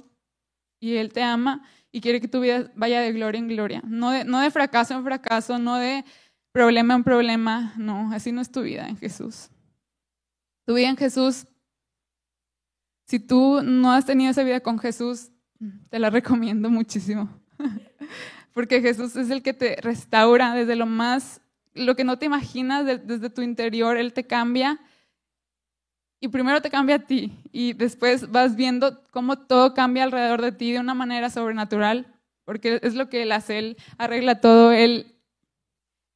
y Él te ama y quiere que tu vida vaya de gloria en gloria. No de, no de fracaso en fracaso, no de problema en problema. No, así no es tu vida en Jesús. Tu vida en Jesús, si tú no has tenido esa vida con Jesús, te la recomiendo muchísimo. Porque Jesús es el que te restaura desde lo más, lo que no te imaginas, desde tu interior, Él te cambia. Y primero te cambia a ti y después vas viendo cómo todo cambia alrededor de ti de una manera sobrenatural, porque es lo que Él hace, Él arregla todo, Él,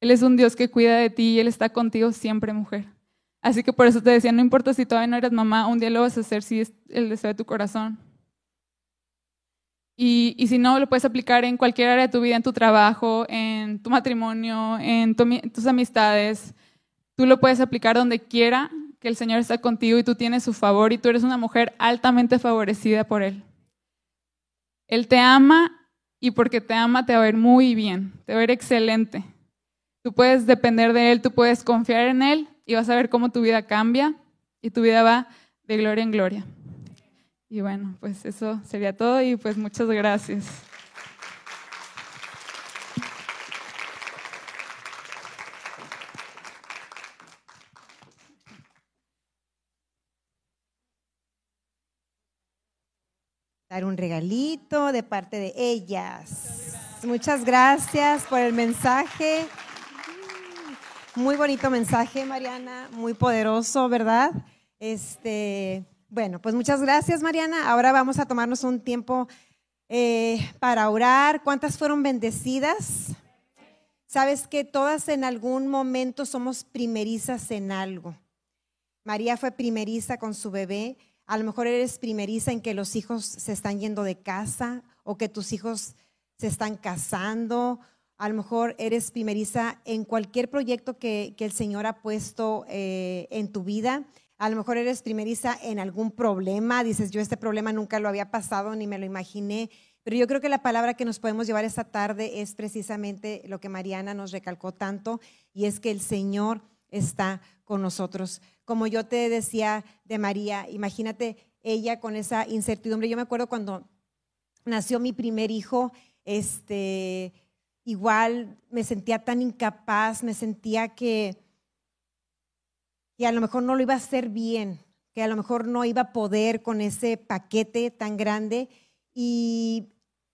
él es un Dios que cuida de ti y Él está contigo siempre, mujer. Así que por eso te decía, no importa si todavía no eres mamá, un día lo vas a hacer si es el deseo de tu corazón. Y, si no, lo puedes aplicar en cualquier área de tu vida, en tu trabajo, en tu matrimonio, en, tus amistades. Tú lo puedes aplicar donde quiera que el Señor está contigo y tú tienes su favor y tú eres una mujer altamente favorecida por Él. Él te ama y porque te ama te va a ver muy bien, te va a ver excelente. Tú puedes depender de Él, tú puedes confiar en Él y vas a ver cómo tu vida cambia y tu vida va de gloria en gloria. Y bueno, pues eso sería todo y pues muchas gracias. Dar un regalito de parte de ellas. Muchas gracias por el mensaje. Muy bonito mensaje, Mariana, muy poderoso, ¿verdad? Este, bueno, pues muchas gracias, Mariana. Ahora vamos a tomarnos un tiempo eh, para orar. ¿Cuántas fueron bendecidas? Sabes que todas en algún momento somos primerizas en algo. María fue primeriza con su bebé. A lo mejor eres primeriza en que los hijos se están yendo de casa o que tus hijos se están casando. A lo mejor eres primeriza en cualquier proyecto que, el Señor ha puesto eh, en tu vida. A lo mejor eres primeriza en algún problema, dices, yo este problema nunca lo había pasado ni me lo imaginé, pero yo creo que la palabra que nos podemos llevar esta tarde es precisamente lo que Mariana nos recalcó tanto, y es que el Señor está con nosotros. Como yo te decía de María, imagínate ella con esa incertidumbre. Yo me acuerdo cuando nació mi primer hijo, este, igual me sentía tan incapaz, me sentía que que a lo mejor no lo iba a hacer bien, que a lo mejor no iba a poder con ese paquete tan grande. Y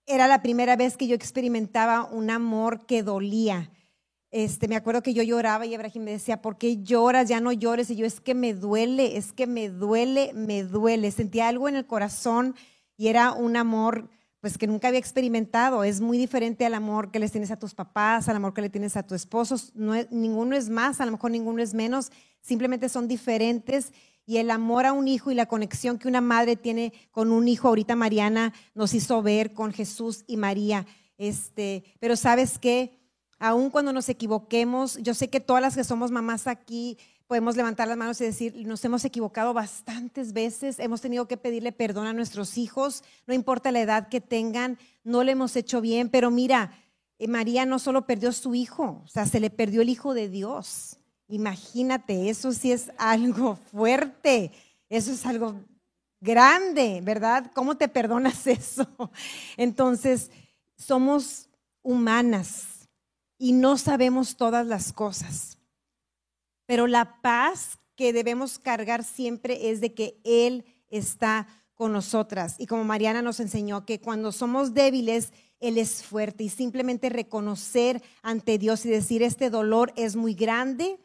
era la primera vez que yo experimentaba un amor que dolía. Este, me acuerdo que yo lloraba y Ibrahim me decía, ¿por qué lloras? Ya no llores. Y yo, es que me duele, es que me duele, me duele. Sentía algo en el corazón y era un amor pues que nunca había experimentado. Es muy diferente al amor que les tienes a tus papás, al amor que le tienes a tu esposo. No ninguno es más, a lo mejor ninguno es menos, simplemente son diferentes. Y el amor a un hijo y la conexión que una madre tiene con un hijo, ahorita Mariana nos hizo ver con Jesús y María. Este, pero sabes qué, aun cuando nos equivoquemos, yo sé que todas las que somos mamás aquí podemos levantar las manos y decir, nos hemos equivocado bastantes veces, hemos tenido que pedirle perdón a nuestros hijos, no importa la edad que tengan, no le hemos hecho bien, pero mira, eh, María no solo perdió su hijo, o sea, se le perdió el hijo de Dios. Imagínate, eso sí es algo fuerte, eso es algo grande, ¿verdad? ¿Cómo te perdonas eso? Entonces, somos humanas y no sabemos todas las cosas. Pero la paz que debemos cargar siempre es de que Él está con nosotras. Y como Mariana nos enseñó, que cuando somos débiles, Él es fuerte. Y simplemente reconocer ante Dios y decir, este dolor es muy grande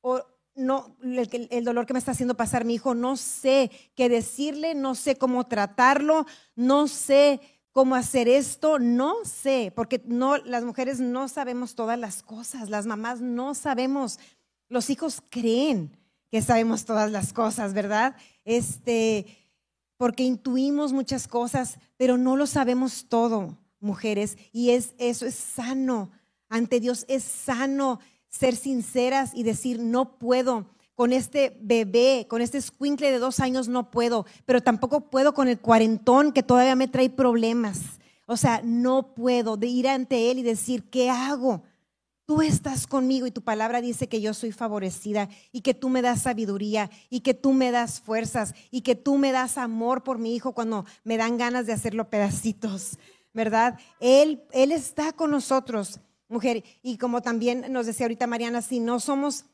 o no, el, dolor que me está haciendo pasar mi hijo, no sé qué decirle, no sé cómo tratarlo, no sé cómo hacer esto, no sé, porque no, las mujeres no sabemos todas las cosas, las mamás no sabemos los hijos creen que sabemos todas las cosas, ¿verdad? Este, porque intuimos muchas cosas, pero no lo sabemos todo, mujeres, y es eso es sano. Ante Dios es sano ser sinceras y decir, no puedo con este bebé, con este squinkle de dos años no puedo, pero tampoco puedo con el cuarentón que todavía me trae problemas. O sea, no puedo de ir ante Él y decir, ¿qué hago? Tú estás conmigo y tu palabra dice que yo soy favorecida y que tú me das sabiduría y que tú me das fuerzas y que tú me das amor por mi hijo cuando me dan ganas de hacerlo pedacitos, ¿verdad? Él, él está con nosotros, mujer. Y como también nos decía ahorita Mariana, si no somos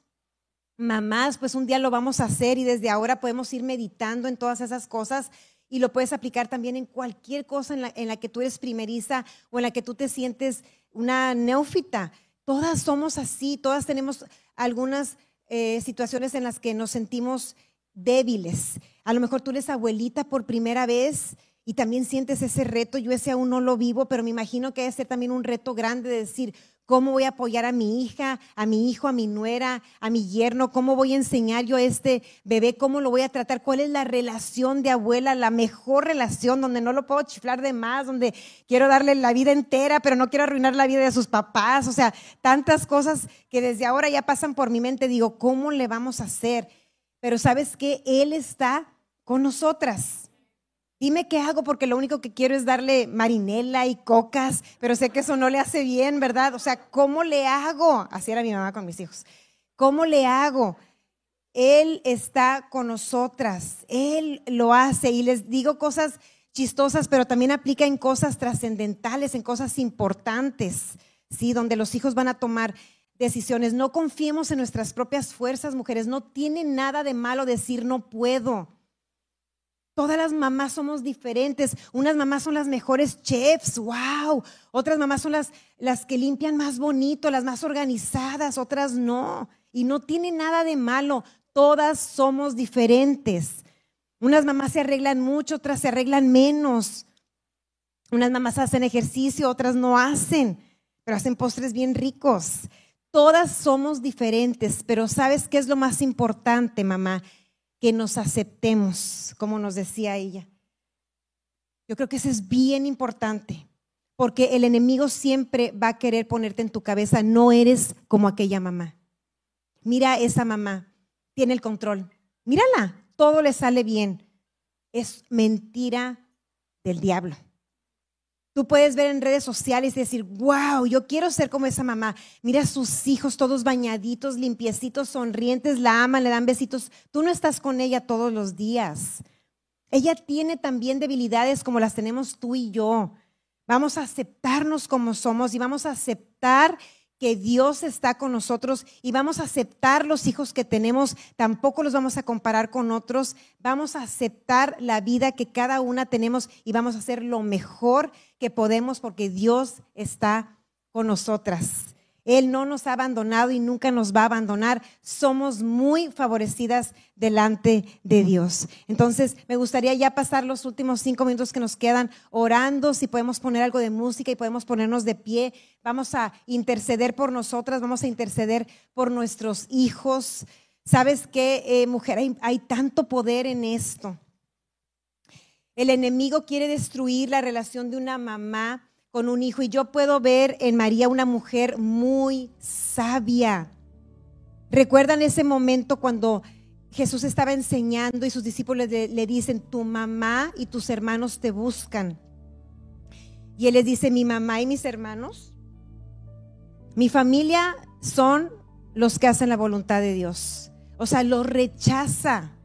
mamás, pues un día lo vamos a hacer y desde ahora podemos ir meditando en todas esas cosas y lo puedes aplicar también en cualquier cosa en la, que tú eres primeriza o en la que tú te sientes una neófita. Todas somos así, todas tenemos algunas eh, situaciones en las que nos sentimos débiles. A lo mejor tú eres abuelita por primera vez y también sientes ese reto. Yo ese aún no lo vivo, pero me imagino que debe ser también un reto grande de decir, ¿Cómo voy a apoyar a mi hija, a mi hijo, a mi nuera, a mi yerno? ¿Cómo voy a enseñar yo a este bebé? ¿Cómo lo voy a tratar? ¿Cuál es la relación de abuela, la mejor relación donde no lo puedo chiflar de más, donde quiero darle la vida entera, pero no quiero arruinar la vida de sus papás? O sea, tantas cosas que desde ahora ya pasan por mi mente. Digo, ¿cómo le vamos a hacer? Pero sabes que Él está con nosotras. Dime qué hago porque lo único que quiero es darle marinela y cocas, pero sé que eso no le hace bien, ¿verdad? O sea, ¿cómo le hago? Así era mi mamá con mis hijos. ¿Cómo le hago? Él está con nosotras, Él lo hace y les digo cosas chistosas, pero también aplica en cosas trascendentales, en cosas importantes, ¿sí? Donde los hijos van a tomar decisiones. No confiemos en nuestras propias fuerzas, mujeres. No tiene nada de malo decir no puedo. Todas las mamás somos diferentes. Unas mamás son las mejores chefs, wow. Otras mamás son las, las que limpian más bonito, las más organizadas, otras no. Y no tiene nada de malo. Todas somos diferentes. Unas mamás se arreglan mucho, otras se arreglan menos. Unas mamás hacen ejercicio, otras no hacen, pero hacen postres bien ricos. Todas somos diferentes, pero ¿sabes qué es lo más importante, mamá? Que nos aceptemos, como nos decía ella. Yo creo que eso es bien importante, porque el enemigo siempre va a querer ponerte en tu cabeza, no eres como aquella mamá. Mira esa mamá, tiene el control. Mírala, todo le sale bien. Es mentira del diablo. Tú puedes ver en redes sociales y decir, wow, yo quiero ser como esa mamá. Mira a sus hijos todos bañaditos, limpiecitos, sonrientes, la aman, le dan besitos. Tú no estás con ella todos los días. Ella tiene también debilidades como las tenemos tú y yo. Vamos a aceptarnos como somos y vamos a aceptar que Dios está con nosotros y vamos a aceptar los hijos que tenemos, tampoco los vamos a comparar con otros, vamos a aceptar la vida que cada una tenemos y vamos a hacer lo mejor que podemos porque Dios está con nosotras. Él no nos ha abandonado y nunca nos va a abandonar. Somos muy favorecidas delante de Dios. Entonces, me gustaría ya pasar los últimos cinco minutos que nos quedan orando, si podemos poner algo de música y podemos ponernos de pie. Vamos a interceder por nosotras, vamos a interceder por nuestros hijos. ¿Sabes qué, eh, mujer? Hay, hay tanto poder en esto. El enemigo quiere destruir la relación de una mamá con un hijo y yo puedo ver en María una mujer muy sabia. ¿Recuerdan ese momento cuando Jesús estaba enseñando y sus discípulos le, dicen, tu mamá y tus hermanos te buscan? Y él les dice, mi mamá y mis hermanos, mi familia son los que hacen la voluntad de Dios. O sea, lo rechaza.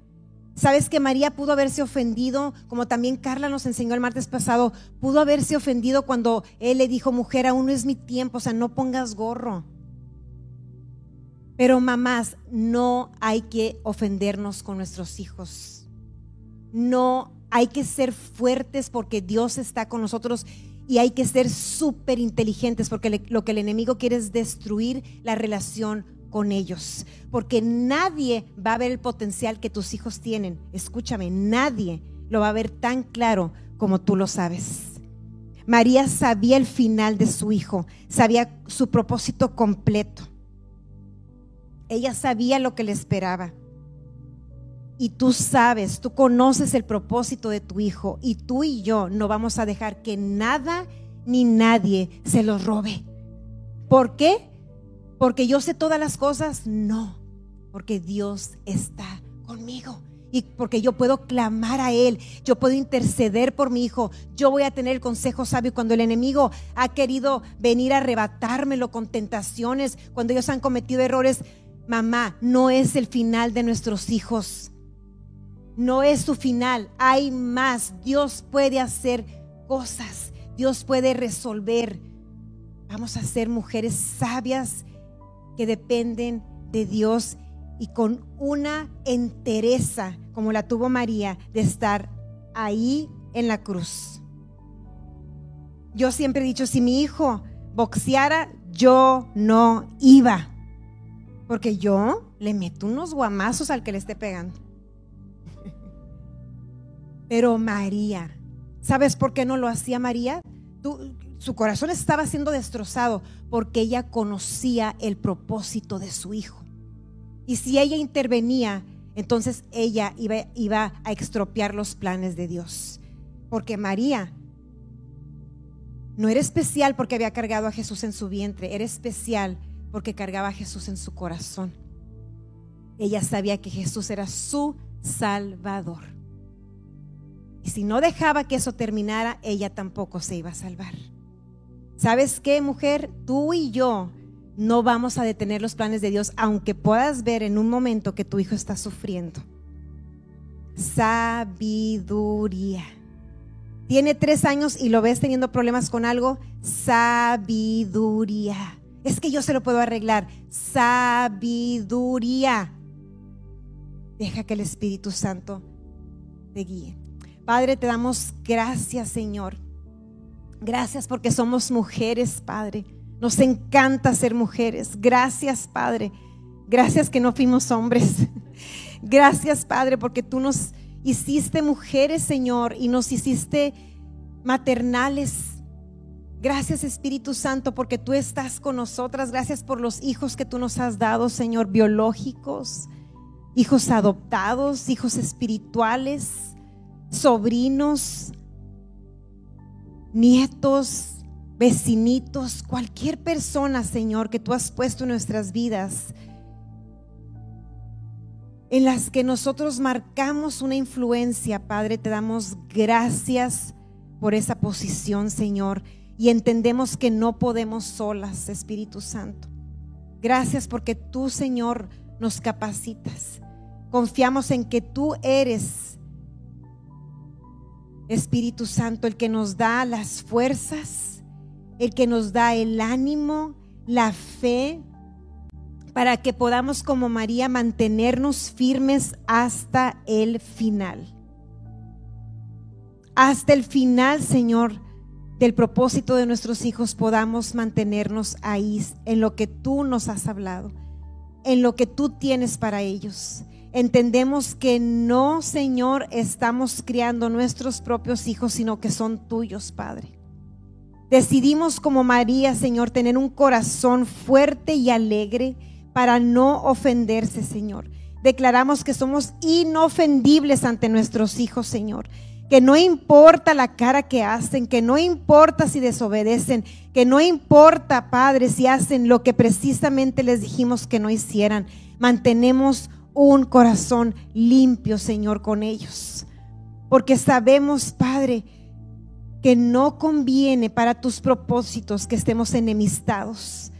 Sabes que María pudo haberse ofendido, como también Carla nos enseñó el martes pasado, pudo haberse ofendido cuando él le dijo, mujer, aún no es mi tiempo, o sea, no pongas gorro. Pero mamás, no hay que ofendernos con nuestros hijos. No hay que ser fuertes porque Dios está con nosotros y hay que ser súper inteligentes porque lo que el enemigo quiere es destruir la relación con ellos, porque nadie va a ver el potencial que tus hijos tienen. Escúchame, nadie lo va a ver tan claro como tú lo sabes. María sabía el final de su hijo, sabía su propósito completo. Ella sabía lo que le esperaba. Y tú sabes, tú conoces el propósito de tu hijo y tú y yo no vamos a dejar que nada ni nadie se lo robe. ¿Por qué? Porque yo sé todas las cosas, no. Porque Dios está conmigo y porque yo puedo clamar a Él, yo puedo interceder por mi hijo, yo voy a tener el consejo sabio cuando el enemigo ha querido venir a arrebatármelo con tentaciones, cuando ellos han cometido errores. Mamá, no es el final de nuestros hijos, no es su final, hay más. Dios puede hacer cosas, Dios puede resolver. Vamos a ser mujeres sabias que dependen de Dios y con una entereza como la tuvo María de estar ahí en la cruz. Yo siempre he dicho, si mi hijo boxeara, yo no iba, porque yo le meto unos guamazos al que le esté pegando. Pero María, ¿sabes por qué no lo hacía María? Su corazón estaba siendo destrozado porque ella conocía el propósito de su hijo. Y si ella intervenía, entonces ella iba, iba a extropiar los planes de Dios. Porque María no era especial porque había cargado a Jesús en su vientre, era especial porque cargaba a Jesús en su corazón. Ella sabía que Jesús era su Salvador. Y si no dejaba que eso terminara, ella tampoco se iba a salvar. ¿Sabes qué, mujer? Tú y yo no vamos a detener los planes de Dios, aunque puedas ver en un momento que tu hijo está sufriendo. Sabiduría. Tiene tres años y lo ves teniendo problemas con algo. Sabiduría. Es que yo se lo puedo arreglar. Sabiduría. Deja que el Espíritu Santo te guíe. Padre, te damos gracias, Señor. Gracias porque somos mujeres, Padre nos encanta ser mujeres. Gracias, Padre. Gracias que no fuimos hombres. Gracias, Padre, porque tú nos hiciste mujeres, Señor, y nos hiciste maternales. Gracias, Espíritu Santo, porque tú estás con nosotras. Gracias por los hijos que tú nos has dado, Señor, biológicos, hijos adoptados, hijos espirituales, sobrinos, nietos, vecinitos, cualquier persona, Señor, que tú has puesto en nuestras vidas, en las que nosotros marcamos una influencia, Padre, te damos gracias por esa posición, Señor, y entendemos que no podemos solas, Espíritu Santo. Gracias porque tú, Señor, nos capacitas. Confiamos en que tú eres, Espíritu Santo, el que nos da las fuerzas el que nos da el ánimo, la fe, para que podamos como María mantenernos firmes hasta el final. Hasta el final, Señor, del propósito de nuestros hijos podamos mantenernos ahí en lo que tú nos has hablado, en lo que tú tienes para ellos. Entendemos que no, Señor, estamos criando nuestros propios hijos, sino que son tuyos, Padre. Decidimos como María, Señor, tener un corazón fuerte y alegre para no ofenderse, Señor. Declaramos que somos inofendibles ante nuestros hijos, Señor. Que no importa la cara que hacen, que no importa si desobedecen, que no importa, Padre, si hacen lo que precisamente les dijimos que no hicieran. Mantenemos un corazón limpio, Señor, con ellos. Porque sabemos, Padre, que no conviene para tus propósitos que estemos enemistados.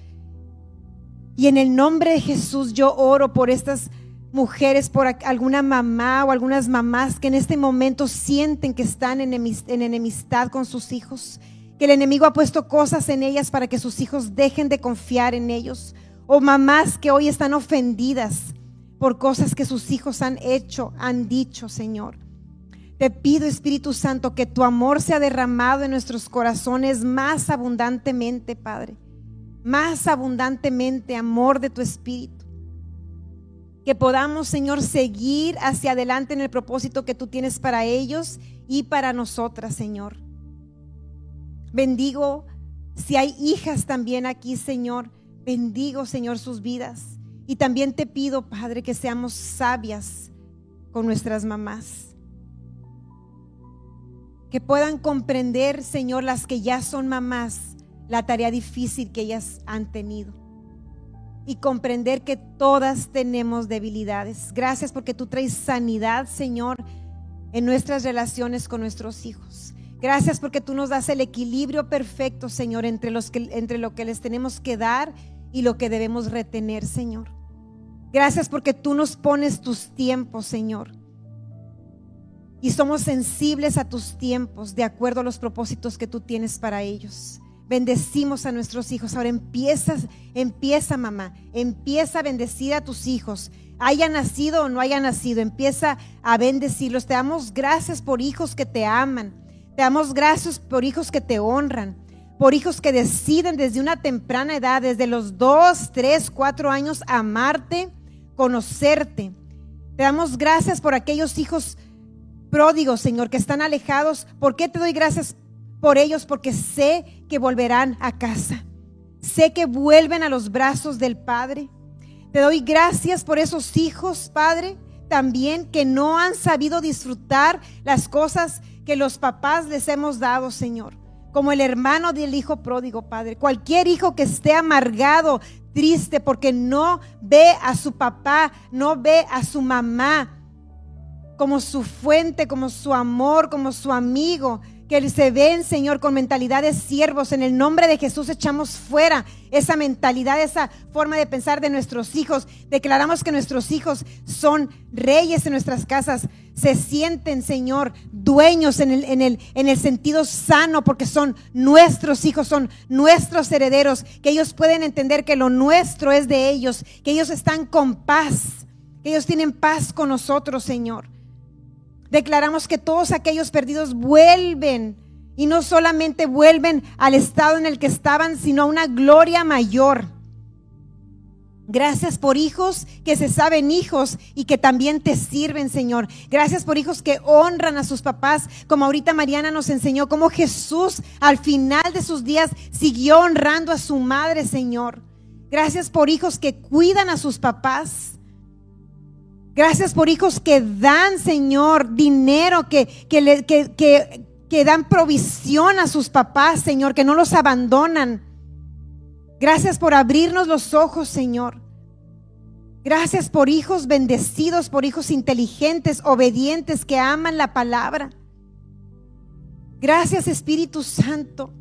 Y en el nombre de Jesús yo oro por estas mujeres, por alguna mamá o algunas mamás que en este momento sienten que están en enemistad con sus hijos, que el enemigo ha puesto cosas en ellas para que sus hijos dejen de confiar en ellos, o mamás que hoy están ofendidas por cosas que sus hijos han hecho, han dicho, Señor. Te pido, Espíritu Santo, que tu amor sea derramado en nuestros corazones más abundantemente, Padre. Más abundantemente, amor de tu Espíritu. Que podamos, Señor, seguir hacia adelante en el propósito que tú tienes para ellos y para nosotras, Señor. Bendigo si hay hijas también aquí, Señor. Bendigo, Señor, sus vidas. Y también te pido, Padre, que seamos sabias con nuestras mamás que puedan comprender, Señor, las que ya son mamás, la tarea difícil que ellas han tenido. y comprender que todas tenemos debilidades. Gracias porque tú traes sanidad, Señor, en nuestras relaciones con nuestros hijos. Gracias porque tú nos das el equilibrio perfecto, Señor, entre, entre lo que les tenemos que dar y lo que debemos retener, Señor. Gracias porque tú nos pones tus tiempos, Señor. Y somos sensibles a tus tiempos de acuerdo a los propósitos que tú tienes para ellos. Bendecimos a nuestros hijos. Ahora empieza, empieza mamá, empieza a bendecir a tus hijos. Haya nacido o no haya nacido, empieza a bendecirlos. Te damos gracias por hijos que te aman. Te damos gracias por hijos que te honran por hijos que deciden desde una temprana edad, desde los dos, tres, cuatro años, amarte, conocerte. Te damos gracias por aquellos hijos pródigos, Señor, que están alejados. ¿Por qué te doy gracias por ellos? Porque sé que volverán a casa. Sé que vuelven a los brazos del Padre. Te doy gracias por esos hijos, Padre, también que no han sabido disfrutar las cosas que los papás les hemos dado, Señor como el hermano del hijo pródigo, Padre. Cualquier hijo que esté amargado, triste, porque no ve a su papá, no ve a su mamá como su fuente, como su amor, como su amigo que se ven, Señor, con mentalidad de siervos. En el nombre de Jesús echamos fuera esa mentalidad, esa forma de pensar de nuestros hijos. Declaramos que nuestros hijos son reyes en nuestras casas. Se sienten, Señor, dueños en el, en el, en el sentido sano, porque son nuestros hijos, son nuestros herederos, que ellos pueden entender que lo nuestro es de ellos, que ellos están con paz, que ellos tienen paz con nosotros, Señor. Declaramos que todos aquellos perdidos vuelven y no solamente vuelven al estado en el que estaban, sino a una gloria mayor. Gracias por hijos que se saben hijos y que también te sirven, Señor. Gracias por hijos que honran a sus papás, como ahorita Mariana nos enseñó, cómo Jesús al final de sus días siguió honrando a su madre, Señor. Gracias por hijos que cuidan a sus papás. Gracias por hijos que dan, Señor, dinero, que, que, que, dan provisión a sus papás, Señor, que no los abandonan. Gracias por abrirnos los ojos, Señor. Gracias por hijos bendecidos, por hijos inteligentes, obedientes, que aman la palabra. Gracias Espíritu Santo.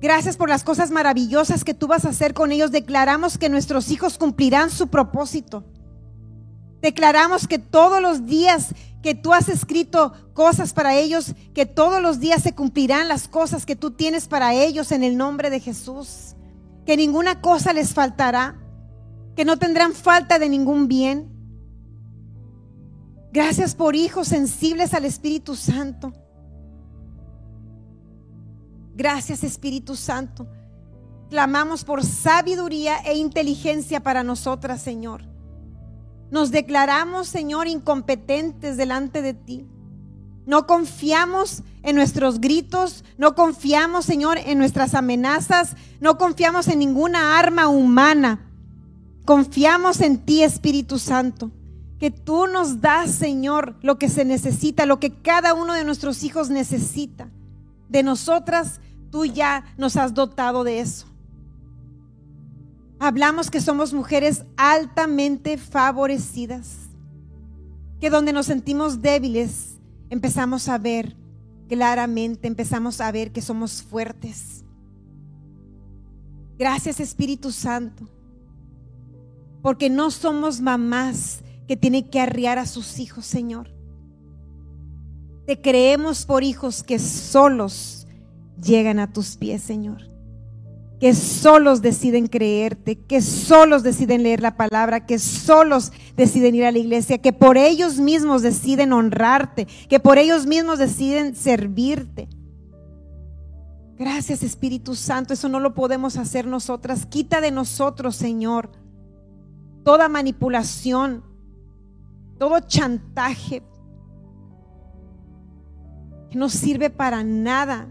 Gracias por las cosas maravillosas que tú vas a hacer con ellos. Declaramos que nuestros hijos cumplirán su propósito. Declaramos que todos los días que tú has escrito cosas para ellos, que todos los días se cumplirán las cosas que tú tienes para ellos en el nombre de Jesús. Que ninguna cosa les faltará, que no tendrán falta de ningún bien. Gracias por hijos sensibles al Espíritu Santo. Gracias Espíritu Santo. Clamamos por sabiduría e inteligencia para nosotras, Señor. Nos declaramos, Señor, incompetentes delante de ti. No confiamos en nuestros gritos, no confiamos, Señor, en nuestras amenazas, no confiamos en ninguna arma humana. Confiamos en ti, Espíritu Santo, que tú nos das, Señor, lo que se necesita, lo que cada uno de nuestros hijos necesita. De nosotras, tú ya nos has dotado de eso. Hablamos que somos mujeres altamente favorecidas, que donde nos sentimos débiles empezamos a ver claramente, empezamos a ver que somos fuertes. Gracias Espíritu Santo, porque no somos mamás que tienen que arriar a sus hijos, Señor. Te creemos por hijos que solos llegan a tus pies, Señor que solos deciden creerte, que solos deciden leer la palabra, que solos deciden ir a la iglesia, que por ellos mismos deciden honrarte, que por ellos mismos deciden servirte. Gracias Espíritu Santo, eso no lo podemos hacer nosotras. Quita de nosotros, Señor, toda manipulación, todo chantaje que no sirve para nada,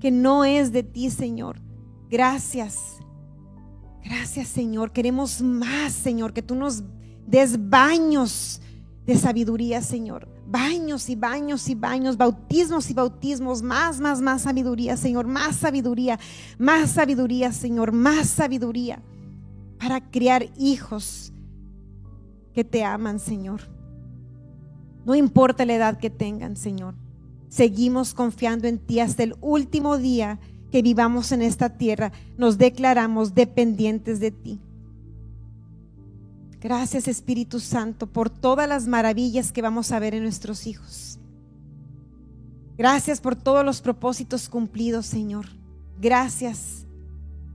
que no es de ti, Señor. Gracias. Gracias, Señor. Queremos más, Señor, que tú nos des baños de sabiduría, Señor. Baños y baños y baños, bautismos y bautismos, más, más, más sabiduría, Señor, más sabiduría, más sabiduría, Señor, más sabiduría. para criar hijos que te aman, Señor. No importa la edad que tengan, Señor. Seguimos confiando en ti hasta el último día que vivamos en esta tierra. Nos declaramos dependientes de ti. Gracias Espíritu Santo por todas las maravillas que vamos a ver en nuestros hijos. Gracias por todos los propósitos cumplidos, Señor. Gracias.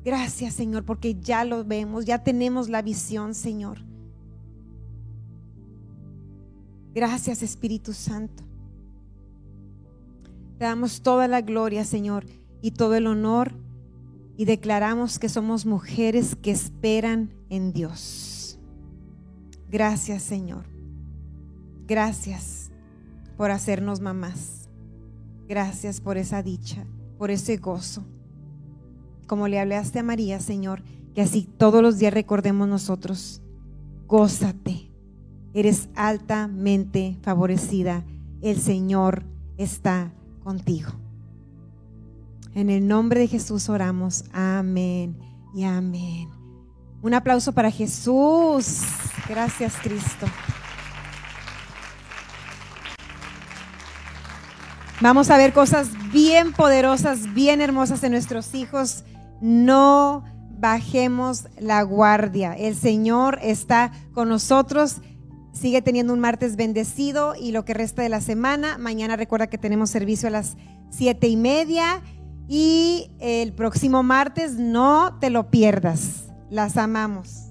Gracias, Señor, porque ya lo vemos, ya tenemos la visión, Señor. Gracias, Espíritu Santo. Te damos toda la gloria, Señor, y todo el honor, y declaramos que somos mujeres que esperan en Dios. Gracias, Señor. Gracias por hacernos mamás. Gracias por esa dicha, por ese gozo. Como le hablaste a María, Señor, que así todos los días recordemos nosotros, gózate, eres altamente favorecida, el Señor está contigo. En el nombre de Jesús oramos, amén y amén. Un aplauso para Jesús. Gracias, Cristo. Vamos a ver cosas bien poderosas, bien hermosas en nuestros hijos. No bajemos la guardia. El Señor está con nosotros. Sigue teniendo un martes bendecido y lo que resta de la semana. Mañana recuerda que tenemos servicio a las siete y media. Y el próximo martes no te lo pierdas. Las amamos.